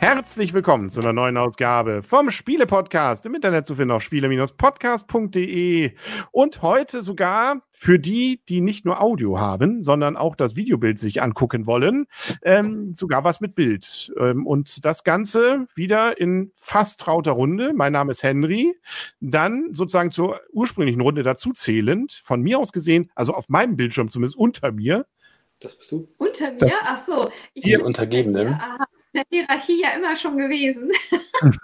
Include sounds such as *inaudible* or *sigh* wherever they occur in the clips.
Herzlich willkommen zu einer neuen Ausgabe vom Spiele-Podcast im Internet zu finden auf spiele-podcast.de und heute sogar für die, die nicht nur Audio haben, sondern auch das Videobild sich angucken wollen, ähm, sogar was mit Bild. Ähm, und das Ganze wieder in fast trauter Runde. Mein Name ist Henry. Dann sozusagen zur ursprünglichen Runde dazu zählend, von mir aus gesehen, also auf meinem Bildschirm zumindest unter mir. Das bist du? Unter mir? Das- Ach so. Ich Die Untergebenen. hier, aha, der Hierarchie ja immer schon gewesen. *laughs*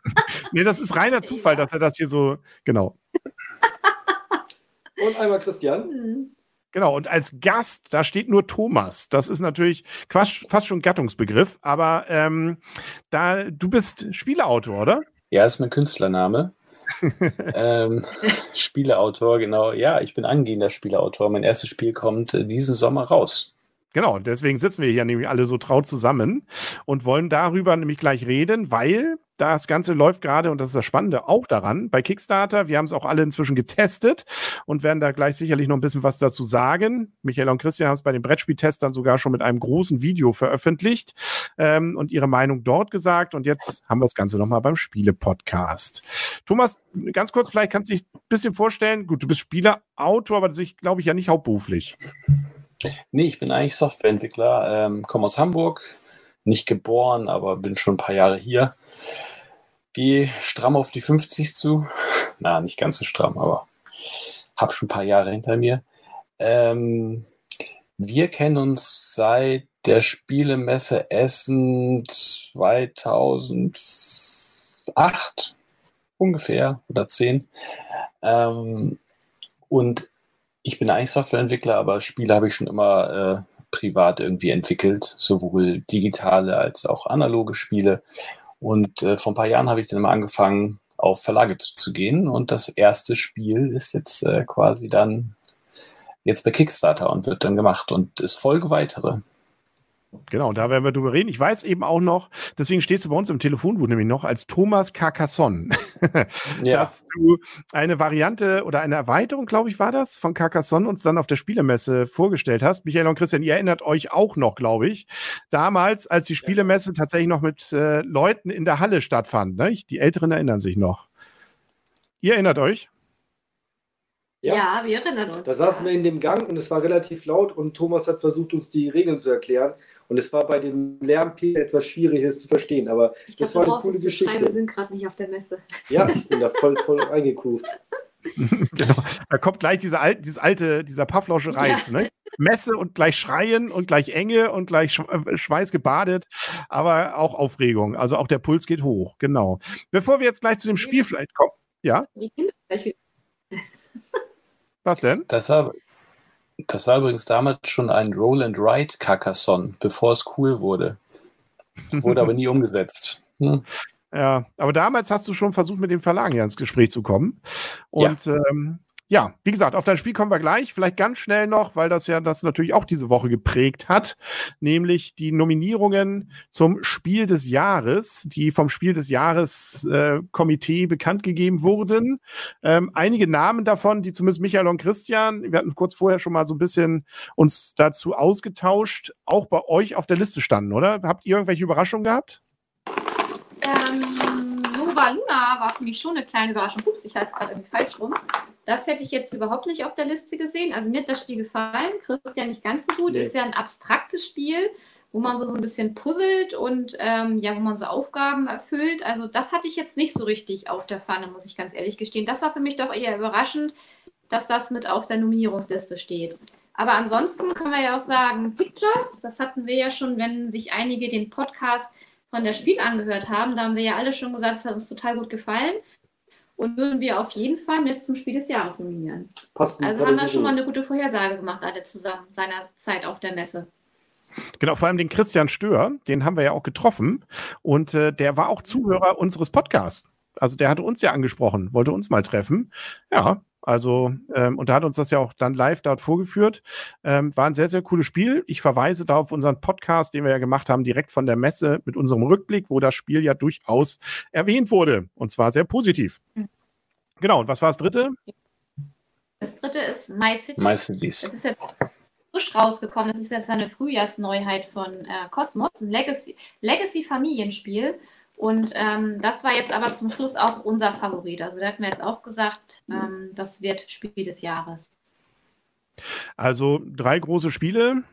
Nee, das ist reiner Zufall, dass er das hier so, genau. Und einmal Christian. Hm. Genau, und als Gast, da steht nur Thomas. Das ist natürlich quasi fast schon Gattungsbegriff, aber ähm, da du bist Spieleautor, oder? Ja, ist mein Künstlername. *laughs* ähm, Spieleautor, genau. Ja, ich bin angehender Spieleautor. Mein erstes Spiel kommt äh, diesen Sommer raus. Genau, deswegen sitzen wir hier nämlich alle so traut zusammen und wollen darüber nämlich gleich reden, weil das Ganze läuft gerade, und das ist das Spannende, auch daran, bei Kickstarter. Wir haben es auch alle inzwischen getestet und werden da gleich sicherlich noch ein bisschen was dazu sagen. Michael und Christian haben es bei den Brettspieltestern sogar schon mit einem großen Video veröffentlicht ähm, und ihre Meinung dort gesagt. Und jetzt haben wir das Ganze nochmal beim Spiele-Podcast. Thomas, ganz kurz, vielleicht kannst du dich ein bisschen vorstellen. Gut, du bist Spieler, Autor, aber das ich glaube ich ja nicht hauptberuflich. Nee, ich bin eigentlich Softwareentwickler, ähm, komme aus Hamburg, nicht geboren, aber bin schon ein paar Jahre hier. Gehe stramm auf die 50 zu. *laughs* Na, nicht ganz so stramm, aber habe schon ein paar Jahre hinter mir. Ähm, wir kennen uns seit der Spielemesse Essen 2008 ungefähr oder 10. Ähm, und ich bin eigentlich Softwareentwickler, aber Spiele habe ich schon immer äh, privat irgendwie entwickelt, sowohl digitale als auch analoge Spiele. Und äh, vor ein paar Jahren habe ich dann mal angefangen, auf Verlage zu, gehen. Und das erste Spiel ist jetzt äh, quasi dann jetzt bei Kickstarter und wird dann gemacht. Und es folgen weitere. Genau, da werden wir drüber reden. Ich weiß eben auch noch, deswegen stehst du bei uns im Telefonbuch nämlich noch als Thomas Carcassonne, *laughs* dass du eine Variante oder eine Erweiterung, glaube ich, war das, von Carcassonne uns dann auf der Spielemesse vorgestellt hast. Michael und Christian, ihr erinnert euch auch noch, glaube ich, damals, als die Spielemesse tatsächlich noch mit äh, Leuten in der Halle stattfand. Ne? Die Älteren erinnern sich noch. Ihr erinnert euch? Ja. wir erinnern uns. Da saßen wir in dem Gang und es war relativ laut und Thomas hat versucht, uns die Regeln zu erklären. Und es war bei dem Lärmpegel etwas schwierig, es zu verstehen. Aber Ich das glaube, war du eine coole schreiben, wir Geschichte. sind gerade nicht auf der Messe. Ja, ich bin da voll, voll *laughs* eingegroovt. *laughs* genau. Da kommt gleich diese alte, dieses alte, dieser Pavlosche Reiz, ne? Messe und gleich Schreien und gleich Enge und gleich äh, Schweiß gebadet, aber auch Aufregung. Also auch der Puls geht hoch, genau. Bevor wir jetzt gleich zu dem Spiel vielleicht kommen. Ja, Die Kinder gleich wieder. was denn? Das war, das war übrigens damals schon ein Roll and Ride Carcassonne, bevor es cool wurde. Wurde aber nie *laughs* umgesetzt. Hm. Ja, aber damals hast du schon versucht, mit dem Verlag ja ins Gespräch zu kommen. Und ähm, ja, wie gesagt, auf dein Spiel kommen wir gleich. Vielleicht ganz schnell noch, weil das ja das natürlich auch diese Woche geprägt hat, nämlich die Nominierungen zum Spiel des Jahres, die vom Spiel des Jahres äh, Komitee bekannt gegeben wurden. Ähm, einige Namen davon, die zumindest Michael und Christian, wir hatten kurz vorher schon mal so ein bisschen uns dazu ausgetauscht, auch bei euch auf der Liste standen, oder? Habt ihr irgendwelche Überraschungen gehabt? Nova Luna war für mich schon eine kleine Überraschung. Ups, ich halte es gerade irgendwie falsch rum. Das hätte ich jetzt überhaupt nicht auf der Liste gesehen. Also mir hat das Spiel gefallen. Christian nicht ganz so gut. Nee. Ist ja ein abstraktes Spiel, wo man so, so ein bisschen puzzelt und ähm, ja, wo man so Aufgaben erfüllt. Also das hatte ich jetzt nicht so richtig auf der Pfanne, muss ich ganz ehrlich gestehen. Das war für mich doch eher überraschend, dass das mit auf der Nominierungsliste steht. Aber ansonsten können wir ja auch sagen, Pictures, das hatten wir ja schon, wenn sich einige den Podcast von der Spiel angehört haben, da haben wir ja alle schon gesagt, es hat uns total gut gefallen. Und würden wir auf jeden Fall mit zum Spiel des Jahres nominieren. Passt in die Also haben wir schon mal eine gute Vorhersage gemacht, alle zusammen, seiner Zeit auf der Messe. Genau, vor allem den Christian Stör, den haben wir ja auch getroffen. Und äh, der war auch Zuhörer unseres Podcasts. Also der hatte uns ja angesprochen, wollte uns mal treffen. Ja, also, ähm, und da hat uns das ja auch dann live dort vorgeführt. Ähm, war ein sehr, sehr cooles Spiel. Ich verweise da auf unseren Podcast, den wir ja gemacht haben, direkt von der Messe mit unserem Rückblick, wo das Spiel ja durchaus erwähnt wurde. Und zwar sehr positiv. Genau, und was war das dritte? Das dritte ist My City. My Cities. Das ist jetzt frisch rausgekommen. Das ist jetzt eine Frühjahrsneuheit von äh, Cosmos, ein Legacy-Familienspiel. Legacy und ähm, das war jetzt aber zum Schluss auch unser Favorit. Also da hatten wir jetzt auch gesagt, ähm, das wird Spiel des Jahres. Also drei große Spiele.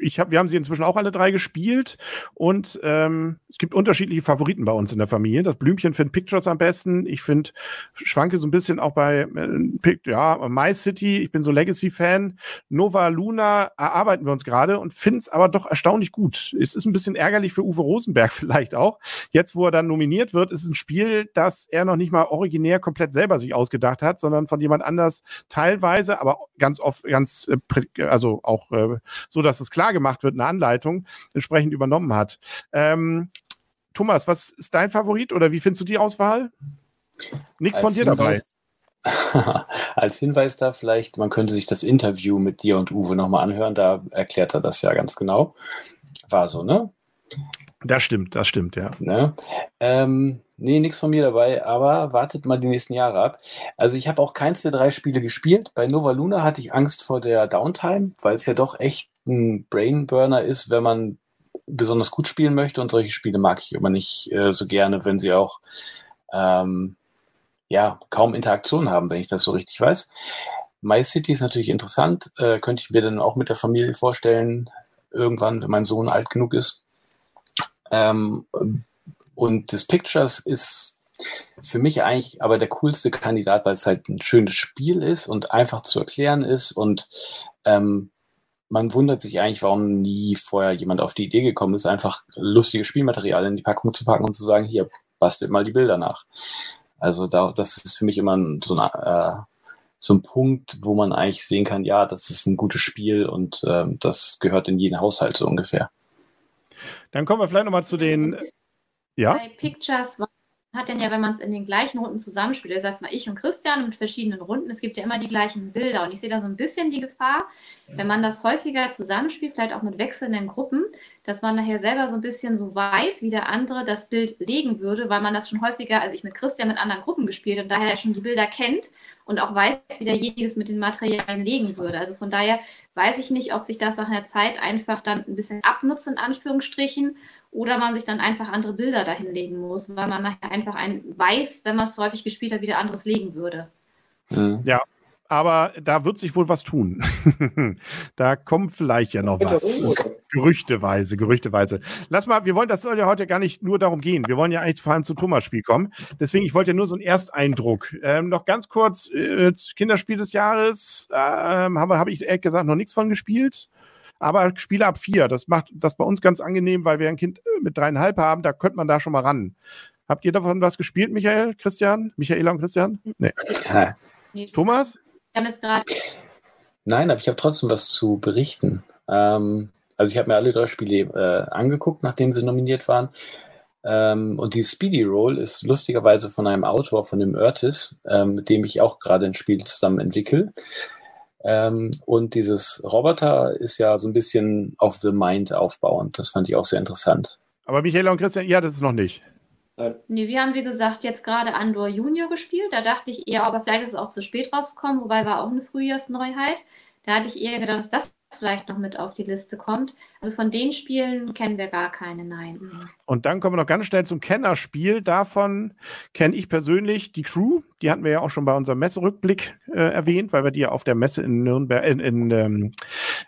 Ich hab, wir haben sie inzwischen auch alle drei gespielt und ähm, es gibt unterschiedliche Favoriten bei uns in der Familie. Das Blümchen findet Pictures am besten. Ich finde, schwanke so ein bisschen auch bei äh, ja, My City. Ich bin so Legacy-Fan. Nova Luna erarbeiten wir uns gerade und finden es aber doch erstaunlich gut. Es ist ein bisschen ärgerlich für Uwe Rosenberg *laughs* vielleicht auch. Jetzt, wo er dann nominiert wird, ist ein Spiel, das er noch nicht mal originär komplett selber sich ausgedacht hat, sondern von jemand anders teilweise, aber ganz oft, ganz, äh, also auch äh, so, dass es klar gemacht wird, eine Anleitung entsprechend übernommen hat. Ähm, Thomas, was ist dein Favorit oder wie findest du die Auswahl? Nichts von dir dabei. *laughs* als Hinweis da vielleicht, man könnte sich das Interview mit dir und Uwe nochmal anhören, da erklärt er das ja ganz genau. War so, ne? Das stimmt, das stimmt, ja. Ne? Ähm, nee, nichts von mir dabei, aber wartet mal die nächsten Jahre ab. Also ich habe auch keins der drei Spiele gespielt. Bei Nova Luna hatte ich Angst vor der Downtime, weil es ja doch echt ein Brainburner ist, wenn man besonders gut spielen möchte und solche Spiele mag ich immer nicht äh, so gerne, wenn sie auch ähm, ja, kaum Interaktion haben, wenn ich das so richtig weiß. My City ist natürlich interessant, äh, könnte ich mir dann auch mit der Familie vorstellen, irgendwann, wenn mein Sohn alt genug ist. Ähm, und das Pictures ist für mich eigentlich aber der coolste Kandidat, weil es halt ein schönes Spiel ist und einfach zu erklären ist und ähm, man wundert sich eigentlich, warum nie vorher jemand auf die Idee gekommen ist, einfach lustiges Spielmaterial in die Packung zu packen und zu sagen, hier, bastelt mal die Bilder nach. Also da, das ist für mich immer so ein, äh, so ein Punkt, wo man eigentlich sehen kann, ja, das ist ein gutes Spiel und äh, das gehört in jeden Haushalt so ungefähr. Dann kommen wir vielleicht nochmal zu den. Ja. Bei Pictures hat dann ja, wenn man es in den gleichen Runden zusammenspielt, das heißt mal ich und Christian mit verschiedenen Runden, es gibt ja immer die gleichen Bilder. Und ich sehe da so ein bisschen die Gefahr, wenn man das häufiger zusammenspielt, vielleicht auch mit wechselnden Gruppen, dass man nachher selber so ein bisschen so weiß, wie der andere das Bild legen würde, weil man das schon häufiger, also ich mit Christian mit anderen Gruppen gespielt und daher schon die Bilder kennt und auch weiß, wie derjenige es mit den Materialien legen würde. Also von daher weiß ich nicht, ob sich das nach einer Zeit einfach dann ein bisschen abnutzt, in Anführungsstrichen, oder man sich dann einfach andere Bilder dahinlegen muss, weil man nachher einfach ein weiß, wenn man es so häufig gespielt hat, wieder anderes legen würde. Mhm. Ja, aber da wird sich wohl was tun. *laughs* da kommt vielleicht ja noch was. Gerüchteweise, gerüchteweise. Lass mal, wir wollen, das soll ja heute gar nicht nur darum gehen. Wir wollen ja eigentlich vor allem zum Thomas-Spiel kommen. Deswegen, ich wollte ja nur so einen Ersteindruck. Ähm, noch ganz kurz, äh, Kinderspiel des Jahres, äh, habe hab ich ehrlich gesagt noch nichts von gespielt. Aber Spiele ab vier, das macht das bei uns ganz angenehm, weil wir ein Kind äh, mit dreieinhalb haben, da könnte man da schon mal ran. Habt ihr davon was gespielt, Michael, Christian? Michaela und Christian? Nee. Ja. Thomas? Nein, aber ich habe trotzdem was zu berichten. Ähm, also ich habe mir alle drei Spiele äh, angeguckt, nachdem sie nominiert waren. Ähm, und die Speedy Roll ist lustigerweise von einem Autor, von dem Urtis, ähm, mit dem ich auch gerade ein Spiel zusammen entwickle. Ähm, und dieses Roboter ist ja so ein bisschen auf The Mind aufbauend. Das fand ich auch sehr interessant. Aber Michaela und Christian, ja, das ist noch nicht. Nee, wir haben, wie gesagt, jetzt gerade Andor Junior gespielt. Da dachte ich eher, aber vielleicht ist es auch zu spät rausgekommen, wobei war auch eine Frühjahrsneuheit. Da hatte ich eher gedacht, dass das vielleicht noch mit auf die Liste kommt. Also von den Spielen kennen wir gar keine, nein. Und dann kommen wir noch ganz schnell zum Kennerspiel. Davon kenne ich persönlich die Crew. Die hatten wir ja auch schon bei unserem Messerückblick äh, erwähnt, weil wir die ja auf der Messe in Nürnberg, in, in ähm,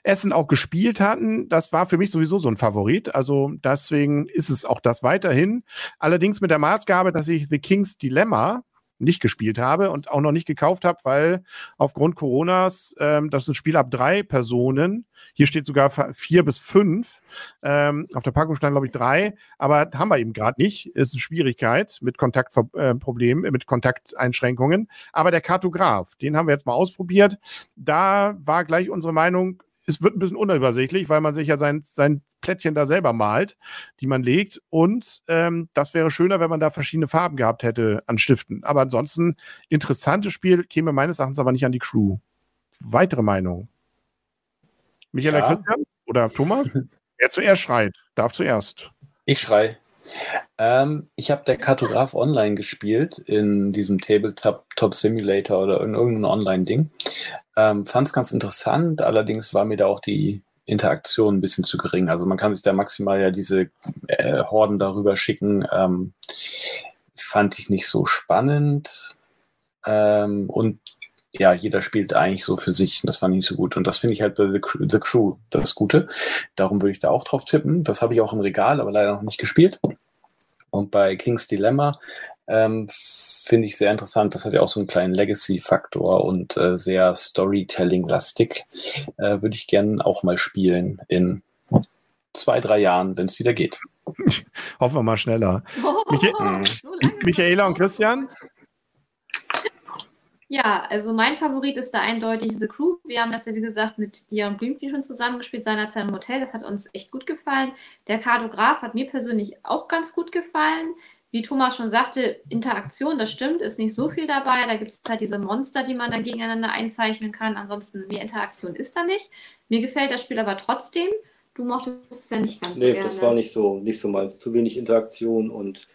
Essen auch gespielt hatten. Das war für mich sowieso so ein Favorit. Also deswegen ist es auch das weiterhin. Allerdings mit der Maßgabe, dass ich The King's Dilemma nicht gespielt habe und auch noch nicht gekauft habe, weil aufgrund Coronas, ähm, das ist ein Spiel ab drei Personen. Hier steht sogar vier bis fünf. Ähm, auf der Packung stand, glaube ich, drei, aber haben wir eben gerade nicht. Ist eine Schwierigkeit mit Kontaktproblemen, äh, mit Kontakteinschränkungen. Aber der Kartograf, den haben wir jetzt mal ausprobiert. Da war gleich unsere Meinung, es wird ein bisschen unübersichtlich, weil man sich ja sein, sein Plättchen da selber malt, die man legt. Und ähm, das wäre schöner, wenn man da verschiedene Farben gehabt hätte an Stiften. Aber ansonsten, interessantes Spiel, käme meines Erachtens aber nicht an die Crew. Weitere Meinung? Michael ja. Christian oder Thomas? *laughs* Wer zuerst schreit, darf zuerst. Ich schrei. Ähm, ich habe der Kartograf online gespielt in diesem Tabletop Top Simulator oder in irgendeinem Online-Ding. Ähm, Fand es ganz interessant, allerdings war mir da auch die Interaktion ein bisschen zu gering. Also man kann sich da maximal ja diese äh, Horden darüber schicken. Ähm, fand ich nicht so spannend. Ähm, und ja, jeder spielt eigentlich so für sich. Das fand ich nicht so gut. Und das finde ich halt bei The, The Crew das Gute. Darum würde ich da auch drauf tippen. Das habe ich auch im Regal, aber leider noch nicht gespielt. Und bei King's Dilemma ähm, finde ich sehr interessant. Das hat ja auch so einen kleinen Legacy-Faktor und äh, sehr Storytelling-lastig. Äh, Würde ich gerne auch mal spielen in zwei, drei Jahren, wenn es wieder geht. *laughs* Hoffen wir mal schneller. Oh, *laughs* Micha so Michaela und Christian? Ja, also mein Favorit ist da eindeutig The Crew. Wir haben das ja, wie gesagt, mit Dion Blümchen schon zusammengespielt, seinerzeit im Hotel. Das hat uns echt gut gefallen. Der Kartograf hat mir persönlich auch ganz gut gefallen. Wie Thomas schon sagte, Interaktion, das stimmt, ist nicht so viel dabei. Da gibt es halt diese Monster, die man dann gegeneinander einzeichnen kann. Ansonsten, mehr Interaktion ist da nicht. Mir gefällt das Spiel aber trotzdem. Du mochtest es ja nicht ganz nee, so gerne. Nee, das war nicht so, nicht so meins. Zu wenig Interaktion und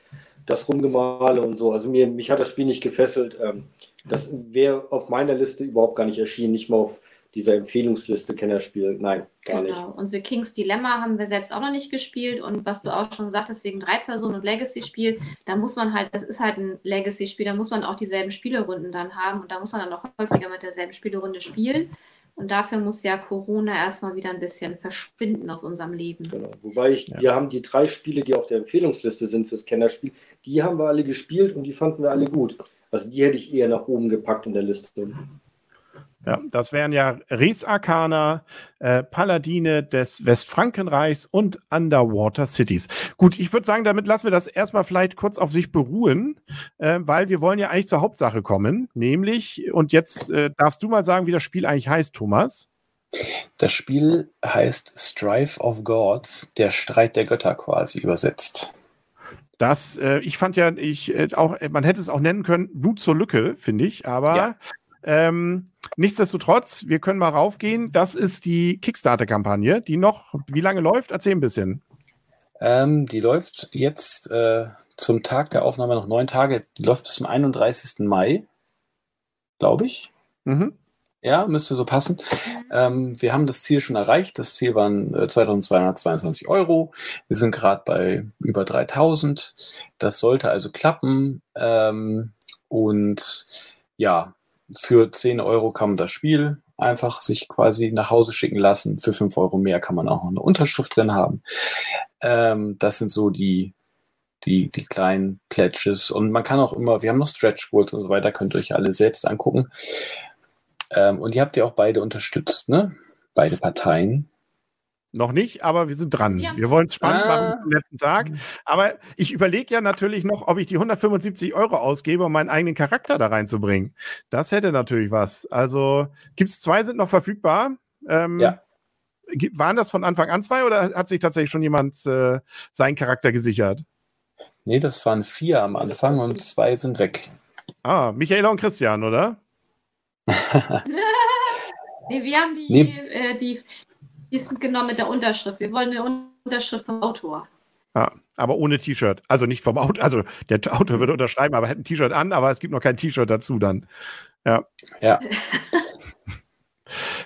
das Rumgemale und so. Also mir, mich hat das Spiel nicht gefesselt. Ähm, das wäre auf meiner Liste überhaupt gar nicht erschienen, nicht mal auf dieser Empfehlungsliste Kennerspiel. Nein, gar genau. nicht. Und The King's Dilemma haben wir selbst auch noch nicht gespielt. Und was du auch schon sagtest, wegen drei Personen und Legacy-Spiel, da muss man halt, das ist halt ein Legacy-Spiel, da muss man auch dieselben Spielerunden dann haben und da muss man dann auch häufiger mit derselben Spielerunde spielen. Und dafür muss ja Corona erstmal wieder ein bisschen verschwinden aus unserem Leben. Genau. Wobei ich, ja. wir haben die drei Spiele, die auf der Empfehlungsliste sind fürs Kennerspiel, die haben wir alle gespielt und die fanden wir alle gut. Also die hätte ich eher nach oben gepackt in der Liste. Ja, das wären ja Res Arcana, äh, Paladine des Westfrankenreichs und Underwater Cities. Gut, ich würde sagen, damit lassen wir das erstmal vielleicht kurz auf sich beruhen, äh, weil wir wollen ja eigentlich zur Hauptsache kommen, nämlich, und jetzt äh, darfst du mal sagen, wie das Spiel eigentlich heißt, Thomas. Das Spiel heißt Strife of Gods, der Streit der Götter quasi übersetzt. Das, äh, ich fand ja, ich äh, auch, man hätte es auch nennen können, Blut zur Lücke, finde ich, aber ja. Ähm, nichtsdestotrotz, wir können mal raufgehen. Das ist die Kickstarter-Kampagne, die noch, wie lange läuft? Erzähl ein bisschen. Ähm, die läuft jetzt äh, zum Tag der Aufnahme noch neun Tage. Die läuft bis zum 31. Mai, glaube ich. Mhm. Ja, müsste so passen. Ähm, wir haben das Ziel schon erreicht. Das Ziel waren äh, 2222 Euro. Wir sind gerade bei über 3000. Das sollte also klappen. Ähm, und ja, für 10 Euro kann man das Spiel einfach sich quasi nach Hause schicken lassen. Für 5 Euro mehr kann man auch noch eine Unterschrift drin haben. Ähm, das sind so die, die, die kleinen Pledges. Und man kann auch immer, wir haben noch Stretch Goals und so weiter, könnt ihr euch alle selbst angucken. Ähm, und ihr habt ja auch beide unterstützt, ne? Beide Parteien. Noch nicht, aber wir sind dran. Ja. Wir wollen es spannend ah. machen zum letzten Tag. Aber ich überlege ja natürlich noch, ob ich die 175 Euro ausgebe, um meinen eigenen Charakter da reinzubringen. Das hätte natürlich was. Also gibt es zwei, sind noch verfügbar. Ähm, ja. Waren das von Anfang an zwei oder hat sich tatsächlich schon jemand äh, seinen Charakter gesichert? Nee, das waren vier am Anfang und zwei sind weg. Ah, Michaela und Christian, oder? *laughs* *laughs* nee, wir haben die, nee. äh, die, genommen mit der Unterschrift. Wir wollen eine Unterschrift vom Autor. Ja, aber ohne T-Shirt. Also nicht vom Autor. Also der Autor würde unterschreiben, aber hätte ein T-Shirt an, aber es gibt noch kein T-Shirt dazu dann. Ja. Ja. *laughs*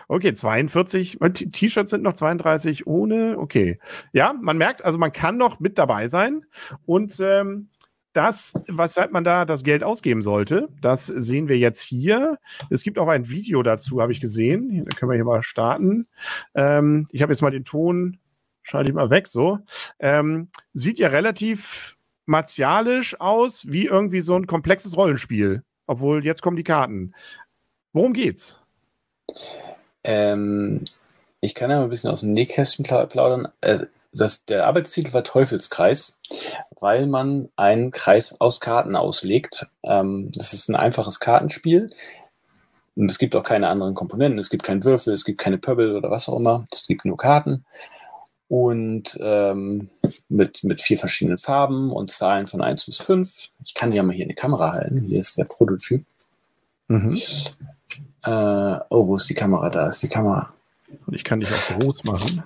Okay, 42. T-Shirts sind noch 32 ohne. Okay. Ja, man merkt, also man kann noch mit dabei sein. Und ähm, das, weshalb man da das Geld ausgeben sollte, das sehen wir jetzt hier. Es gibt auch ein Video dazu, habe ich gesehen. Da können wir hier mal starten. Ähm, ich habe jetzt mal den Ton, schalte ich mal weg, so. Ähm, sieht ja relativ martialisch aus, wie irgendwie so ein komplexes Rollenspiel. Obwohl, jetzt kommen die Karten. Worum geht's? Ähm, ich kann ja mal ein bisschen aus dem Nähkästchen plaudern. Äh, das, der Arbeitstitel war Teufelskreis, weil man einen Kreis aus Karten auslegt. Ähm, das ist ein einfaches Kartenspiel. Und es gibt auch keine anderen Komponenten. Es gibt keinen Würfel, es gibt keine Pöbel oder was auch immer. Es gibt nur Karten. Und ähm, mit, mit vier verschiedenen Farben und Zahlen von 1 bis 5. Ich kann ja mal hier eine Kamera halten. Hier ist der Prototyp. Mhm. Äh, oh, wo ist die Kamera? Da ist die Kamera. Und ich kann dich auch groß machen.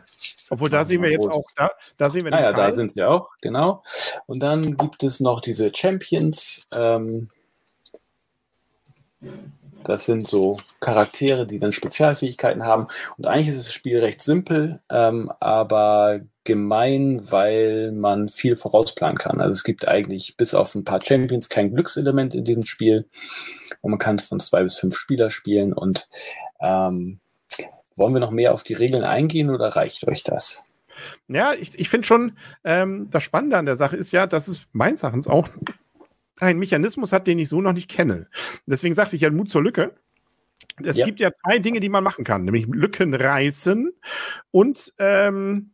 Obwohl, da sehen wir jetzt auch, da, da sehen wir den ah, ja, da sind sie auch, genau. Und dann gibt es noch diese Champions. Ähm, das sind so Charaktere, die dann Spezialfähigkeiten haben. Und eigentlich ist das Spiel recht simpel, ähm, aber gemein, weil man viel vorausplanen kann. Also es gibt eigentlich bis auf ein paar Champions kein Glückselement in diesem Spiel. Und man kann es von zwei bis fünf Spieler spielen. Und ähm, wollen wir noch mehr auf die Regeln eingehen oder reicht euch das? Ja, ich, ich finde schon, ähm, das Spannende an der Sache ist ja, dass es meines Erachtens auch einen Mechanismus hat, den ich so noch nicht kenne. Deswegen sagte ich ja Mut zur Lücke. Es ja. gibt ja zwei Dinge, die man machen kann, nämlich Lücken reißen und ähm,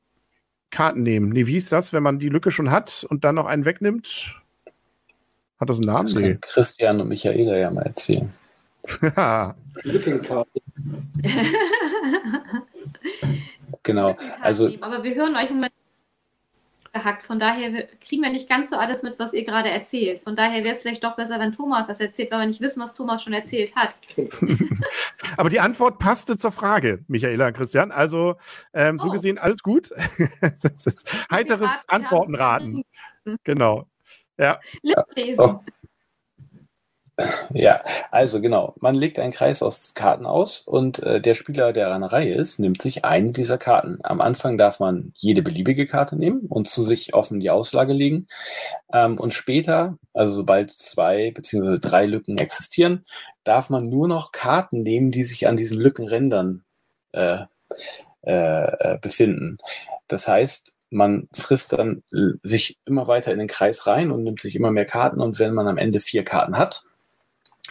Karten nehmen. Nee, wie ist das, wenn man die Lücke schon hat und dann noch einen wegnimmt? Hat das einen Namen? Das. Christian und Michaela ja mal erzählen. *laughs* Lückenkarte. *laughs* genau. Also, aber wir hören euch immer abgehackt. Von daher kriegen wir nicht ganz so alles mit, was ihr gerade erzählt. Von daher wäre es vielleicht doch besser, wenn Thomas das erzählt, weil wir nicht wissen, was Thomas schon erzählt hat. *laughs* Aber die Antwort passte zur Frage, Michaela und Christian. Also ähm, so oh. gesehen alles gut. Heiteres Antwortenraten. Genau. Ja. Lesen. Oh. Ja, also genau. Man legt einen Kreis aus Karten aus und äh, der Spieler, der an der Reihe ist, nimmt sich eine dieser Karten. Am Anfang darf man jede beliebige Karte nehmen und zu sich offen die Auslage legen. Ähm, und später, also sobald zwei bzw. drei Lücken existieren, darf man nur noch Karten nehmen, die sich an diesen Lückenrändern äh, äh, äh befinden. Das heißt, man frisst dann äh, sich immer weiter in den Kreis rein und nimmt sich immer mehr Karten. Und wenn man am Ende vier Karten hat,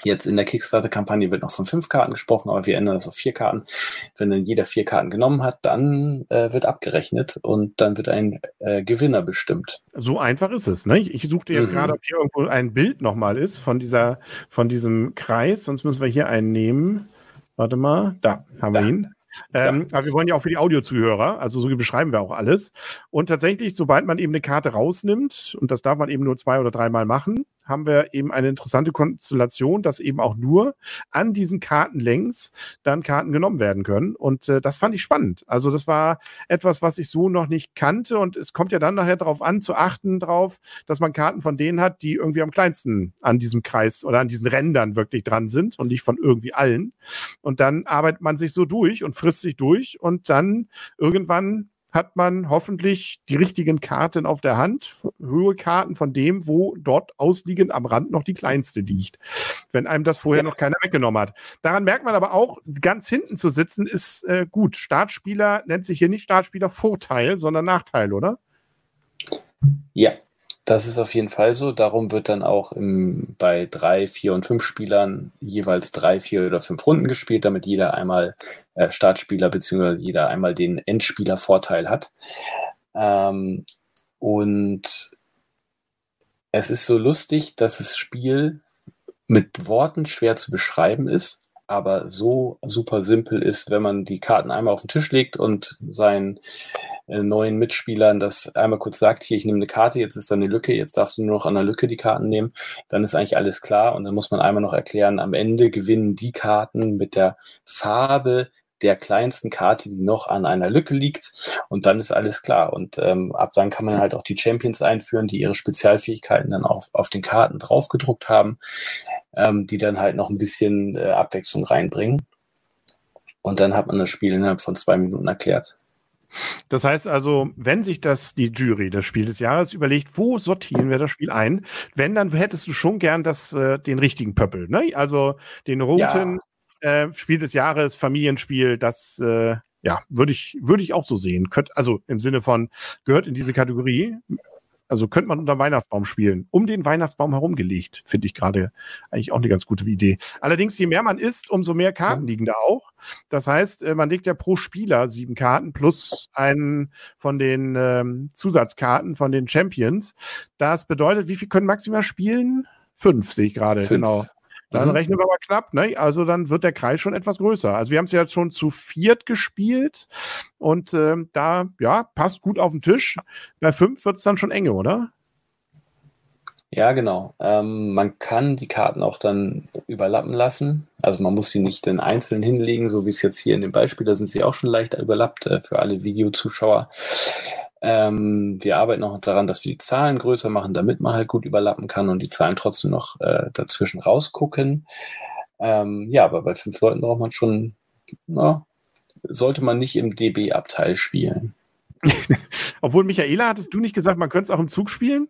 Jetzt in der Kickstarter-Kampagne wird noch von fünf Karten gesprochen, aber wir ändern das auf vier Karten. Wenn dann jeder vier Karten genommen hat, dann äh, wird abgerechnet und dann wird ein äh, Gewinner bestimmt. So einfach ist es. Ne? Ich suchte jetzt mhm. gerade, ob hier irgendwo ein Bild nochmal ist von, dieser, von diesem Kreis, sonst müssen wir hier einen nehmen. Warte mal, da haben da. wir ihn. Ähm, ja. Aber wir wollen ja auch für die Audiozuhörer, also so beschreiben wir auch alles. Und tatsächlich, sobald man eben eine Karte rausnimmt, und das darf man eben nur zwei oder dreimal machen, haben wir eben eine interessante Konstellation, dass eben auch nur an diesen Karten längs dann Karten genommen werden können. Und äh, das fand ich spannend. Also das war etwas, was ich so noch nicht kannte. Und es kommt ja dann nachher darauf an, zu achten darauf, dass man Karten von denen hat, die irgendwie am kleinsten an diesem Kreis oder an diesen Rändern wirklich dran sind und nicht von irgendwie allen. Und dann arbeitet man sich so durch und frisst sich durch und dann irgendwann hat man hoffentlich die richtigen Karten auf der Hand, hohe Karten von dem, wo dort ausliegend am Rand noch die kleinste liegt. Wenn einem das vorher ja. noch keiner weggenommen hat. Daran merkt man aber auch, ganz hinten zu sitzen ist äh, gut. Startspieler nennt sich hier nicht Startspieler Vorteil, sondern Nachteil, oder? Ja, das ist auf jeden Fall so. Darum wird dann auch im, bei drei, vier und fünf Spielern jeweils drei, vier oder fünf Runden gespielt, damit jeder einmal äh, Startspieler bzw. jeder einmal den Endspielervorteil hat. Ähm, und es ist so lustig, dass das Spiel mit Worten schwer zu beschreiben ist, aber so super simpel ist, wenn man die Karten einmal auf den Tisch legt und sein äh, neuen Mitspielern das einmal kurz sagt, hier, ich nehme eine Karte, jetzt ist da eine Lücke, jetzt darfst du nur noch an der Lücke die Karten nehmen, dann ist eigentlich alles klar und dann muss man einmal noch erklären, am Ende gewinnen die Karten mit der Farbe der kleinsten Karte, die noch an einer Lücke liegt und dann ist alles klar und ähm, ab dann kann man halt auch die Champions einführen, die ihre Spezialfähigkeiten dann auch auf den Karten draufgedruckt haben, ähm, die dann halt noch ein bisschen äh, Abwechslung reinbringen und dann hat man das Spiel innerhalb von zwei Minuten erklärt. Das heißt also, wenn sich das die Jury das Spiel des Jahres überlegt, wo sortieren wir das Spiel ein? Wenn, dann hättest du schon gern das, äh, den richtigen Pöppel, ne? Also den roten ja. äh, Spiel des Jahres, Familienspiel, das äh, ja, würde ich, würde ich auch so sehen. Könnt, also im Sinne von, gehört in diese Kategorie. Also könnte man unter Weihnachtsbaum spielen. Um den Weihnachtsbaum herumgelegt, finde ich gerade eigentlich auch eine ganz gute Idee. Allerdings, je mehr man isst, umso mehr Karten liegen da auch. Das heißt, äh, man legt ja pro Spieler sieben Karten plus einen von den ähm, Zusatzkarten von den Champions. Das bedeutet, wie viel können maximal spielen? Fünf, sehe ich gerade, genau. Dann mhm. rechnen wir mal knapp, ne? Also dann wird der Kreis schon etwas größer. Also wir haben es ja schon zu viert gespielt und äh, da, ja, passt gut auf den Tisch. Bei fünf wird es dann schon enge, oder? Ja, genau. Ähm, man kann die Karten auch dann überlappen lassen. Also man muss sie nicht in einzeln hinlegen, so wie es jetzt hier in dem Beispiel, da sind sie auch schon leicht überlappt äh, für alle Videozuschauer. Ähm, wir arbeiten auch daran, dass wir die Zahlen größer machen, damit man halt gut überlappen kann und die Zahlen trotzdem noch äh, dazwischen rausgucken. Ähm, ja, aber bei fünf Leuten braucht man schon, na, sollte man nicht im DB-Abteil spielen. *laughs* Obwohl, Michaela, hattest du nicht gesagt, man könnte es auch im Zug spielen?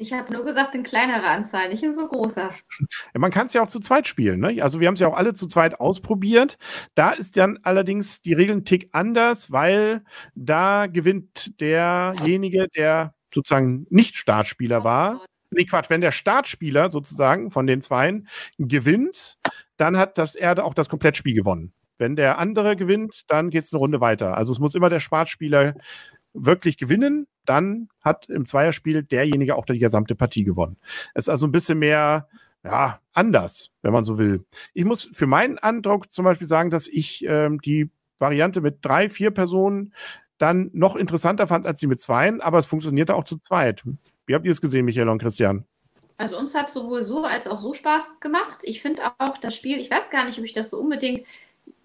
Ich habe nur gesagt, in kleinerer Anzahl, nicht in so großer. Man kann es ja auch zu zweit spielen. Ne? Also wir haben es ja auch alle zu zweit ausprobiert. Da ist dann allerdings die Regel ein Tick anders, weil da gewinnt derjenige, der sozusagen nicht Startspieler war. Nee, Quatsch, wenn der Startspieler sozusagen von den Zweien gewinnt, dann hat das er auch das Komplettspiel gewonnen. Wenn der andere gewinnt, dann geht es eine Runde weiter. Also es muss immer der Startspieler wirklich gewinnen, dann hat im Zweierspiel derjenige auch die gesamte Partie gewonnen. Es ist also ein bisschen mehr, ja, anders, wenn man so will. Ich muss für meinen Eindruck zum Beispiel sagen, dass ich ähm, die Variante mit drei, vier Personen dann noch interessanter fand als die mit zweien, aber es funktionierte auch zu zweit. Wie habt ihr es gesehen, Michael und Christian? Also uns hat sowohl so als auch so Spaß gemacht. Ich finde auch das Spiel, ich weiß gar nicht, ob ich das so unbedingt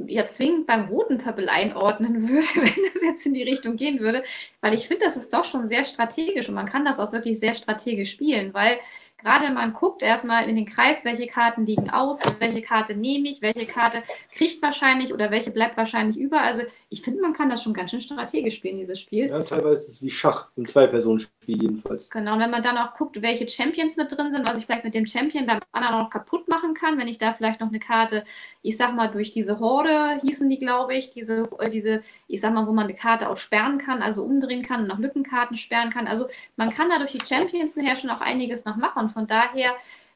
ja zwingend beim roten Pöppel einordnen würde, *laughs* wenn das jetzt in die Richtung gehen würde, weil ich finde, das ist doch schon sehr strategisch und man kann das auch wirklich sehr strategisch spielen, weil gerade man guckt erstmal in den Kreis, welche Karten liegen aus, welche Karte nehme ich, welche Karte kriegt wahrscheinlich oder welche bleibt wahrscheinlich über. Also ich finde, man kann das schon ganz schön strategisch spielen, dieses Spiel. Ja, teilweise ist es wie Schach, im Zwei-Personen-Spiel jedenfalls. Genau, und wenn man dann auch guckt, welche Champions mit drin sind, was ich vielleicht mit dem Champion beim anderen noch kaputt machen kann, wenn ich da vielleicht noch eine Karte, ich sag mal, durch diese Horde hießen die, glaube ich, diese, äh, diese, ich sag mal, wo man eine Karte auch sperren kann, also umdrehen kann und noch Lückenkarten sperren kann. Also man kann da durch die Champions nachher schon auch einiges noch machen von daher,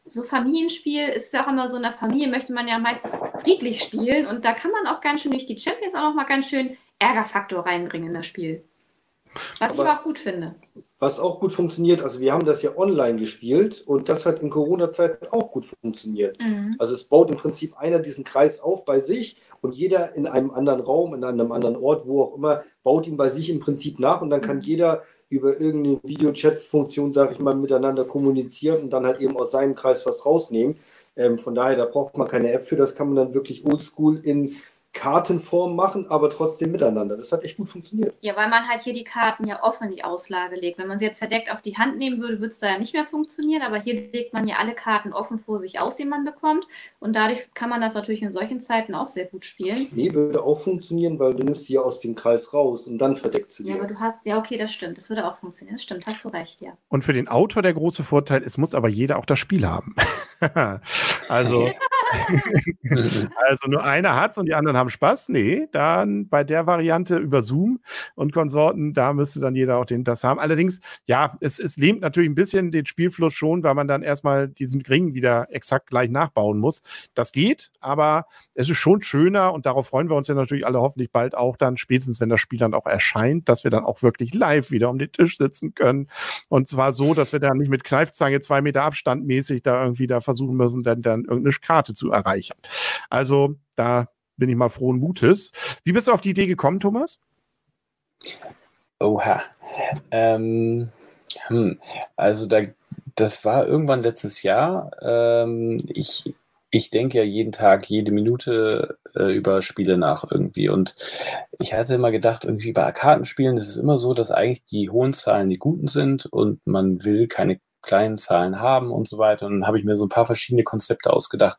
so Familienspiel ist ja auch immer so, in der Familie möchte man ja meistens friedlich spielen und da kann man auch ganz schön durch die Champions auch noch mal ganz schön Ärgerfaktor reinbringen in das Spiel. Was aber, ich aber auch gut finde. Was auch gut funktioniert, also wir haben das ja online gespielt und das hat in Corona-Zeiten auch gut funktioniert. Mhm. Also es baut im Prinzip einer diesen Kreis auf bei sich und jeder in einem anderen Raum, in einem anderen Ort, wo auch immer, baut ihn bei sich im Prinzip nach und dann kann mhm. jeder über irgendeine Videochat-Funktion, sage ich mal, miteinander kommunizieren und dann halt eben aus seinem Kreis was rausnehmen. Ähm, von daher, da braucht man keine App für, das kann man dann wirklich oldschool in Kartenform machen, aber trotzdem miteinander. Das hat echt gut funktioniert. Ja, weil man halt hier die Karten ja offen in die Auslage legt. Wenn man sie jetzt verdeckt auf die Hand nehmen würde, würde es da ja nicht mehr funktionieren, aber hier legt man ja alle Karten offen vor sich aus, die man bekommt. Und dadurch kann man das natürlich in solchen Zeiten auch sehr gut spielen. Nee, würde auch funktionieren, weil du nimmst sie ja aus dem Kreis raus und dann verdeckt sie. Ja, aber du hast, ja, okay, das stimmt. Das würde auch funktionieren. Das stimmt, hast du recht, ja. Und für den Autor der große Vorteil, es muss aber jeder auch das Spiel haben. *laughs* also, *laughs* also nur einer hat es und die anderen haben Spaß. Nee, dann bei der Variante über Zoom und Konsorten, da müsste dann jeder auch den, das haben. Allerdings, ja, es, es lähmt natürlich ein bisschen den Spielfluss schon, weil man dann erstmal diesen Ring wieder exakt gleich nachbauen muss. Das geht, aber es ist schon schöner und darauf freuen wir uns ja natürlich alle hoffentlich bald auch dann, spätestens wenn das Spiel dann auch erscheint, dass wir dann auch wirklich live wieder um den Tisch sitzen können. Und zwar so, dass wir dann nicht mit Kneifzange zwei Meter Abstand mäßig da irgendwie da versuchen müssen, dann, dann irgendeine Karte zu erreichen. Also da bin ich mal frohen Mutes. Wie bist du auf die Idee gekommen, Thomas? Oha. Ähm, hm. Also da, das war irgendwann letztes Jahr. Ähm, ich, ich denke ja jeden Tag, jede Minute äh, über Spiele nach irgendwie. Und ich hatte immer gedacht, irgendwie bei Kartenspielen ist es immer so, dass eigentlich die hohen Zahlen die guten sind und man will keine kleinen Zahlen haben und so weiter. Und dann habe ich mir so ein paar verschiedene Konzepte ausgedacht,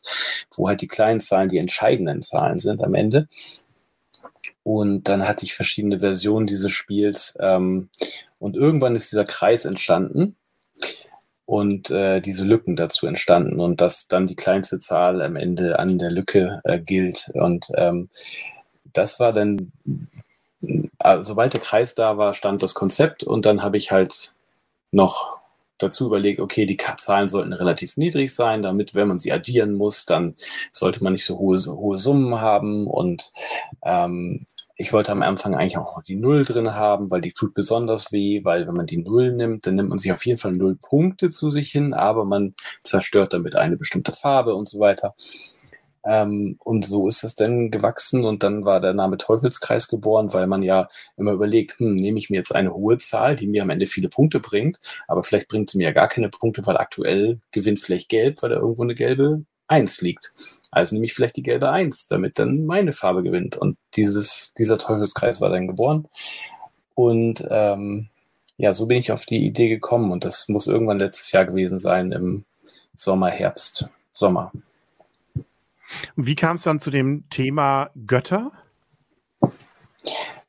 wo halt die kleinen Zahlen die entscheidenden Zahlen sind am Ende. Und dann hatte ich verschiedene Versionen dieses Spiels. Ähm, und irgendwann ist dieser Kreis entstanden und äh, diese Lücken dazu entstanden und dass dann die kleinste Zahl am Ende an der Lücke äh, gilt. Und ähm, das war dann, äh, sobald der Kreis da war, stand das Konzept und dann habe ich halt noch dazu überlegt, okay, die Zahlen sollten relativ niedrig sein, damit, wenn man sie addieren muss, dann sollte man nicht so hohe, so hohe Summen haben. Und ähm, ich wollte am Anfang eigentlich auch die Null drin haben, weil die tut besonders weh, weil wenn man die Null nimmt, dann nimmt man sich auf jeden Fall null Punkte zu sich hin, aber man zerstört damit eine bestimmte Farbe und so weiter. Ähm, und so ist das dann gewachsen und dann war der Name Teufelskreis geboren, weil man ja immer überlegt, hm, nehme ich mir jetzt eine hohe Zahl, die mir am Ende viele Punkte bringt, aber vielleicht bringt sie mir ja gar keine Punkte, weil aktuell gewinnt vielleicht Gelb, weil da irgendwo eine gelbe 1 liegt. Also nehme ich vielleicht die gelbe 1, damit dann meine Farbe gewinnt. Und dieses, dieser Teufelskreis war dann geboren. Und ähm, ja, so bin ich auf die Idee gekommen und das muss irgendwann letztes Jahr gewesen sein im Sommer, Herbst, Sommer. Und wie kam es dann zu dem Thema Götter?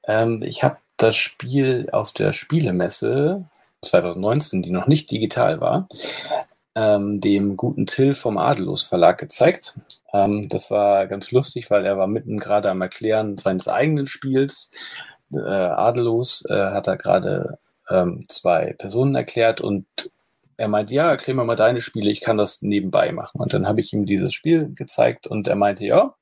Ähm, ich habe das Spiel auf der Spielemesse 2019, die noch nicht digital war, ähm, dem guten Till vom Adelos Verlag gezeigt. Ähm, das war ganz lustig, weil er war mitten gerade am Erklären seines eigenen Spiels. Äh, Adelos äh, hat da gerade ähm, zwei Personen erklärt und er meinte, ja, erklär mir mal deine Spiele, ich kann das nebenbei machen. Und dann habe ich ihm dieses Spiel gezeigt und er meinte, ja,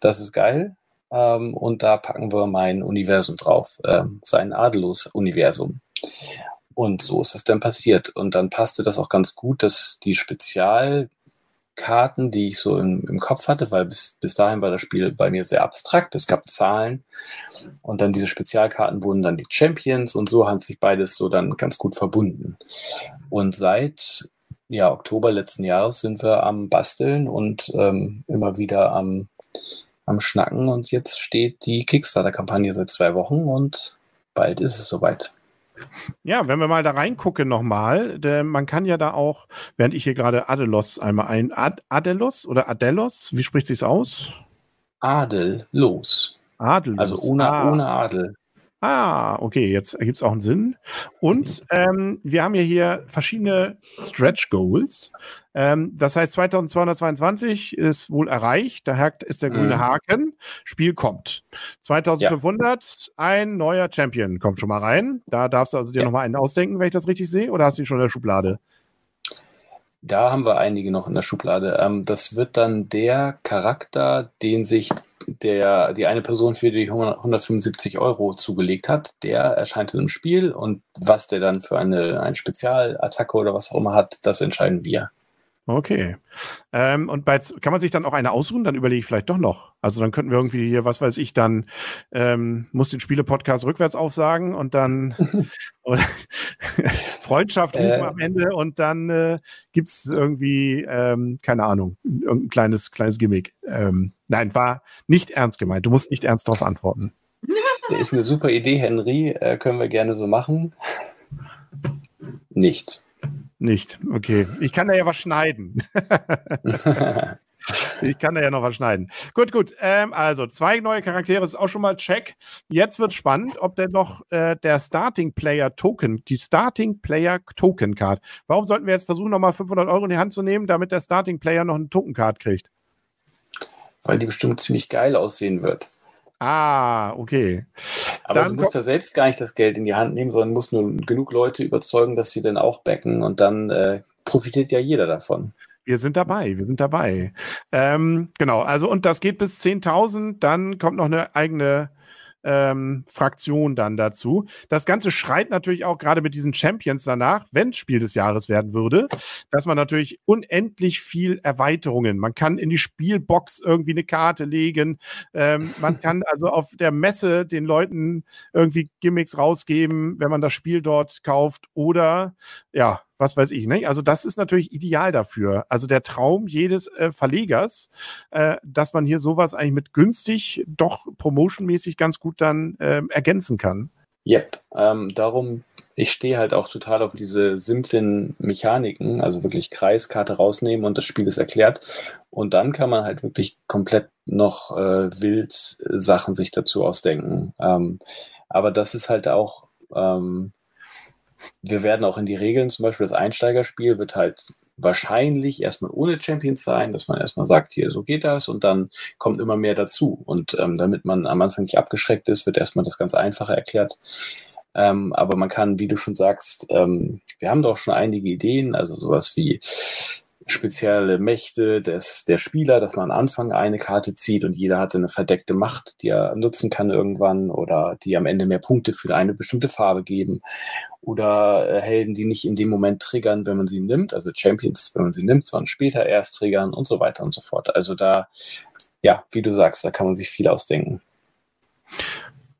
das ist geil. Ähm, und da packen wir mein Universum drauf, ähm, sein Adelos-Universum. Und so ist es dann passiert. Und dann passte das auch ganz gut, dass die Spezial- Karten, die ich so im, im Kopf hatte, weil bis, bis dahin war das Spiel bei mir sehr abstrakt. Es gab Zahlen und dann diese Spezialkarten wurden dann die Champions und so hat sich beides so dann ganz gut verbunden. Und seit ja, Oktober letzten Jahres sind wir am Basteln und ähm, immer wieder am, am Schnacken und jetzt steht die Kickstarter-Kampagne seit zwei Wochen und bald ist es soweit. Ja, wenn wir mal da reingucken nochmal, man kann ja da auch, während ich hier gerade Adelos einmal ein, Ad, Adelos oder Adelos, wie spricht sich's aus? Adellos. Adellos. Also ohne, ah. ohne Adel. Ah, okay, jetzt ergibt es auch einen Sinn. Und ähm, wir haben ja hier verschiedene Stretch Goals. Ähm, das heißt, 2222 ist wohl erreicht. Da ist der grüne mhm. Haken. Spiel kommt. 2500, ja. ein neuer Champion kommt schon mal rein. Da darfst du also dir ja. nochmal einen ausdenken, wenn ich das richtig sehe. Oder hast du ihn schon in der Schublade? Da haben wir einige noch in der Schublade. Ähm, das wird dann der Charakter, den sich der, die eine Person für die 175 Euro zugelegt hat, der erscheint im Spiel und was der dann für eine, eine Spezialattacke oder was auch immer hat, das entscheiden wir. Okay. Ähm, und bei, kann man sich dann auch eine ausruhen? Dann überlege ich vielleicht doch noch. Also dann könnten wir irgendwie hier, was weiß ich, dann ähm, muss den Spiele-Podcast rückwärts aufsagen und dann *laughs* *laughs* Freundschaft rufen äh, am Ende und dann äh, gibt es irgendwie, ähm, keine Ahnung, irgendein kleines, kleines Gimmick. Ähm, nein, war nicht ernst gemeint. Du musst nicht ernst darauf antworten. *laughs* Ist eine super Idee, Henry. Äh, können wir gerne so machen. Nicht. Nicht, okay. Ich kann da ja was schneiden. *laughs* ich kann da ja noch was schneiden. Gut, gut. Ähm, also, zwei neue Charaktere ist auch schon mal check. Jetzt wird spannend, ob denn noch äh, der Starting Player Token, die Starting Player Token Card. Warum sollten wir jetzt versuchen, nochmal 500 Euro in die Hand zu nehmen, damit der Starting Player noch eine Token Card kriegt? Weil die bestimmt ziemlich geil aussehen wird. Ah, okay. Aber dann du musst ja selbst gar nicht das Geld in die Hand nehmen, sondern musst nur genug Leute überzeugen, dass sie dann auch backen und dann äh, profitiert ja jeder davon. Wir sind dabei, wir sind dabei. Ähm, genau, also und das geht bis 10.000, dann kommt noch eine eigene ähm, Fraktion dann dazu. Das Ganze schreit natürlich auch gerade mit diesen Champions danach, wenn es Spiel des Jahres werden würde, dass man natürlich unendlich viel Erweiterungen, man kann in die Spielbox irgendwie eine Karte legen, ähm, man *laughs* kann also auf der Messe den Leuten irgendwie Gimmicks rausgeben, wenn man das Spiel dort kauft oder ja, was weiß ich, ne? Also das ist natürlich ideal dafür. Also der Traum jedes äh, Verlegers, äh, dass man hier sowas eigentlich mit günstig, doch promotionmäßig ganz gut dann äh, ergänzen kann. Yep, ähm, darum, ich stehe halt auch total auf diese simplen Mechaniken, also wirklich Kreiskarte rausnehmen und das Spiel ist erklärt. Und dann kann man halt wirklich komplett noch äh, wild Sachen sich dazu ausdenken. Ähm, aber das ist halt auch ähm, wir werden auch in die Regeln, zum Beispiel das Einsteigerspiel wird halt wahrscheinlich erstmal ohne Champions sein, dass man erstmal sagt, hier, so geht das und dann kommt immer mehr dazu. Und ähm, damit man am Anfang nicht abgeschreckt ist, wird erstmal das ganz Einfache erklärt. Ähm, aber man kann, wie du schon sagst, ähm, wir haben doch schon einige Ideen, also sowas wie spezielle Mächte des, der Spieler, dass man am Anfang eine Karte zieht und jeder hatte eine verdeckte Macht, die er nutzen kann irgendwann oder die am Ende mehr Punkte für eine bestimmte Farbe geben. Oder äh, Helden, die nicht in dem Moment triggern, wenn man sie nimmt, also Champions, wenn man sie nimmt, sondern später erst triggern und so weiter und so fort. Also da, ja, wie du sagst, da kann man sich viel ausdenken.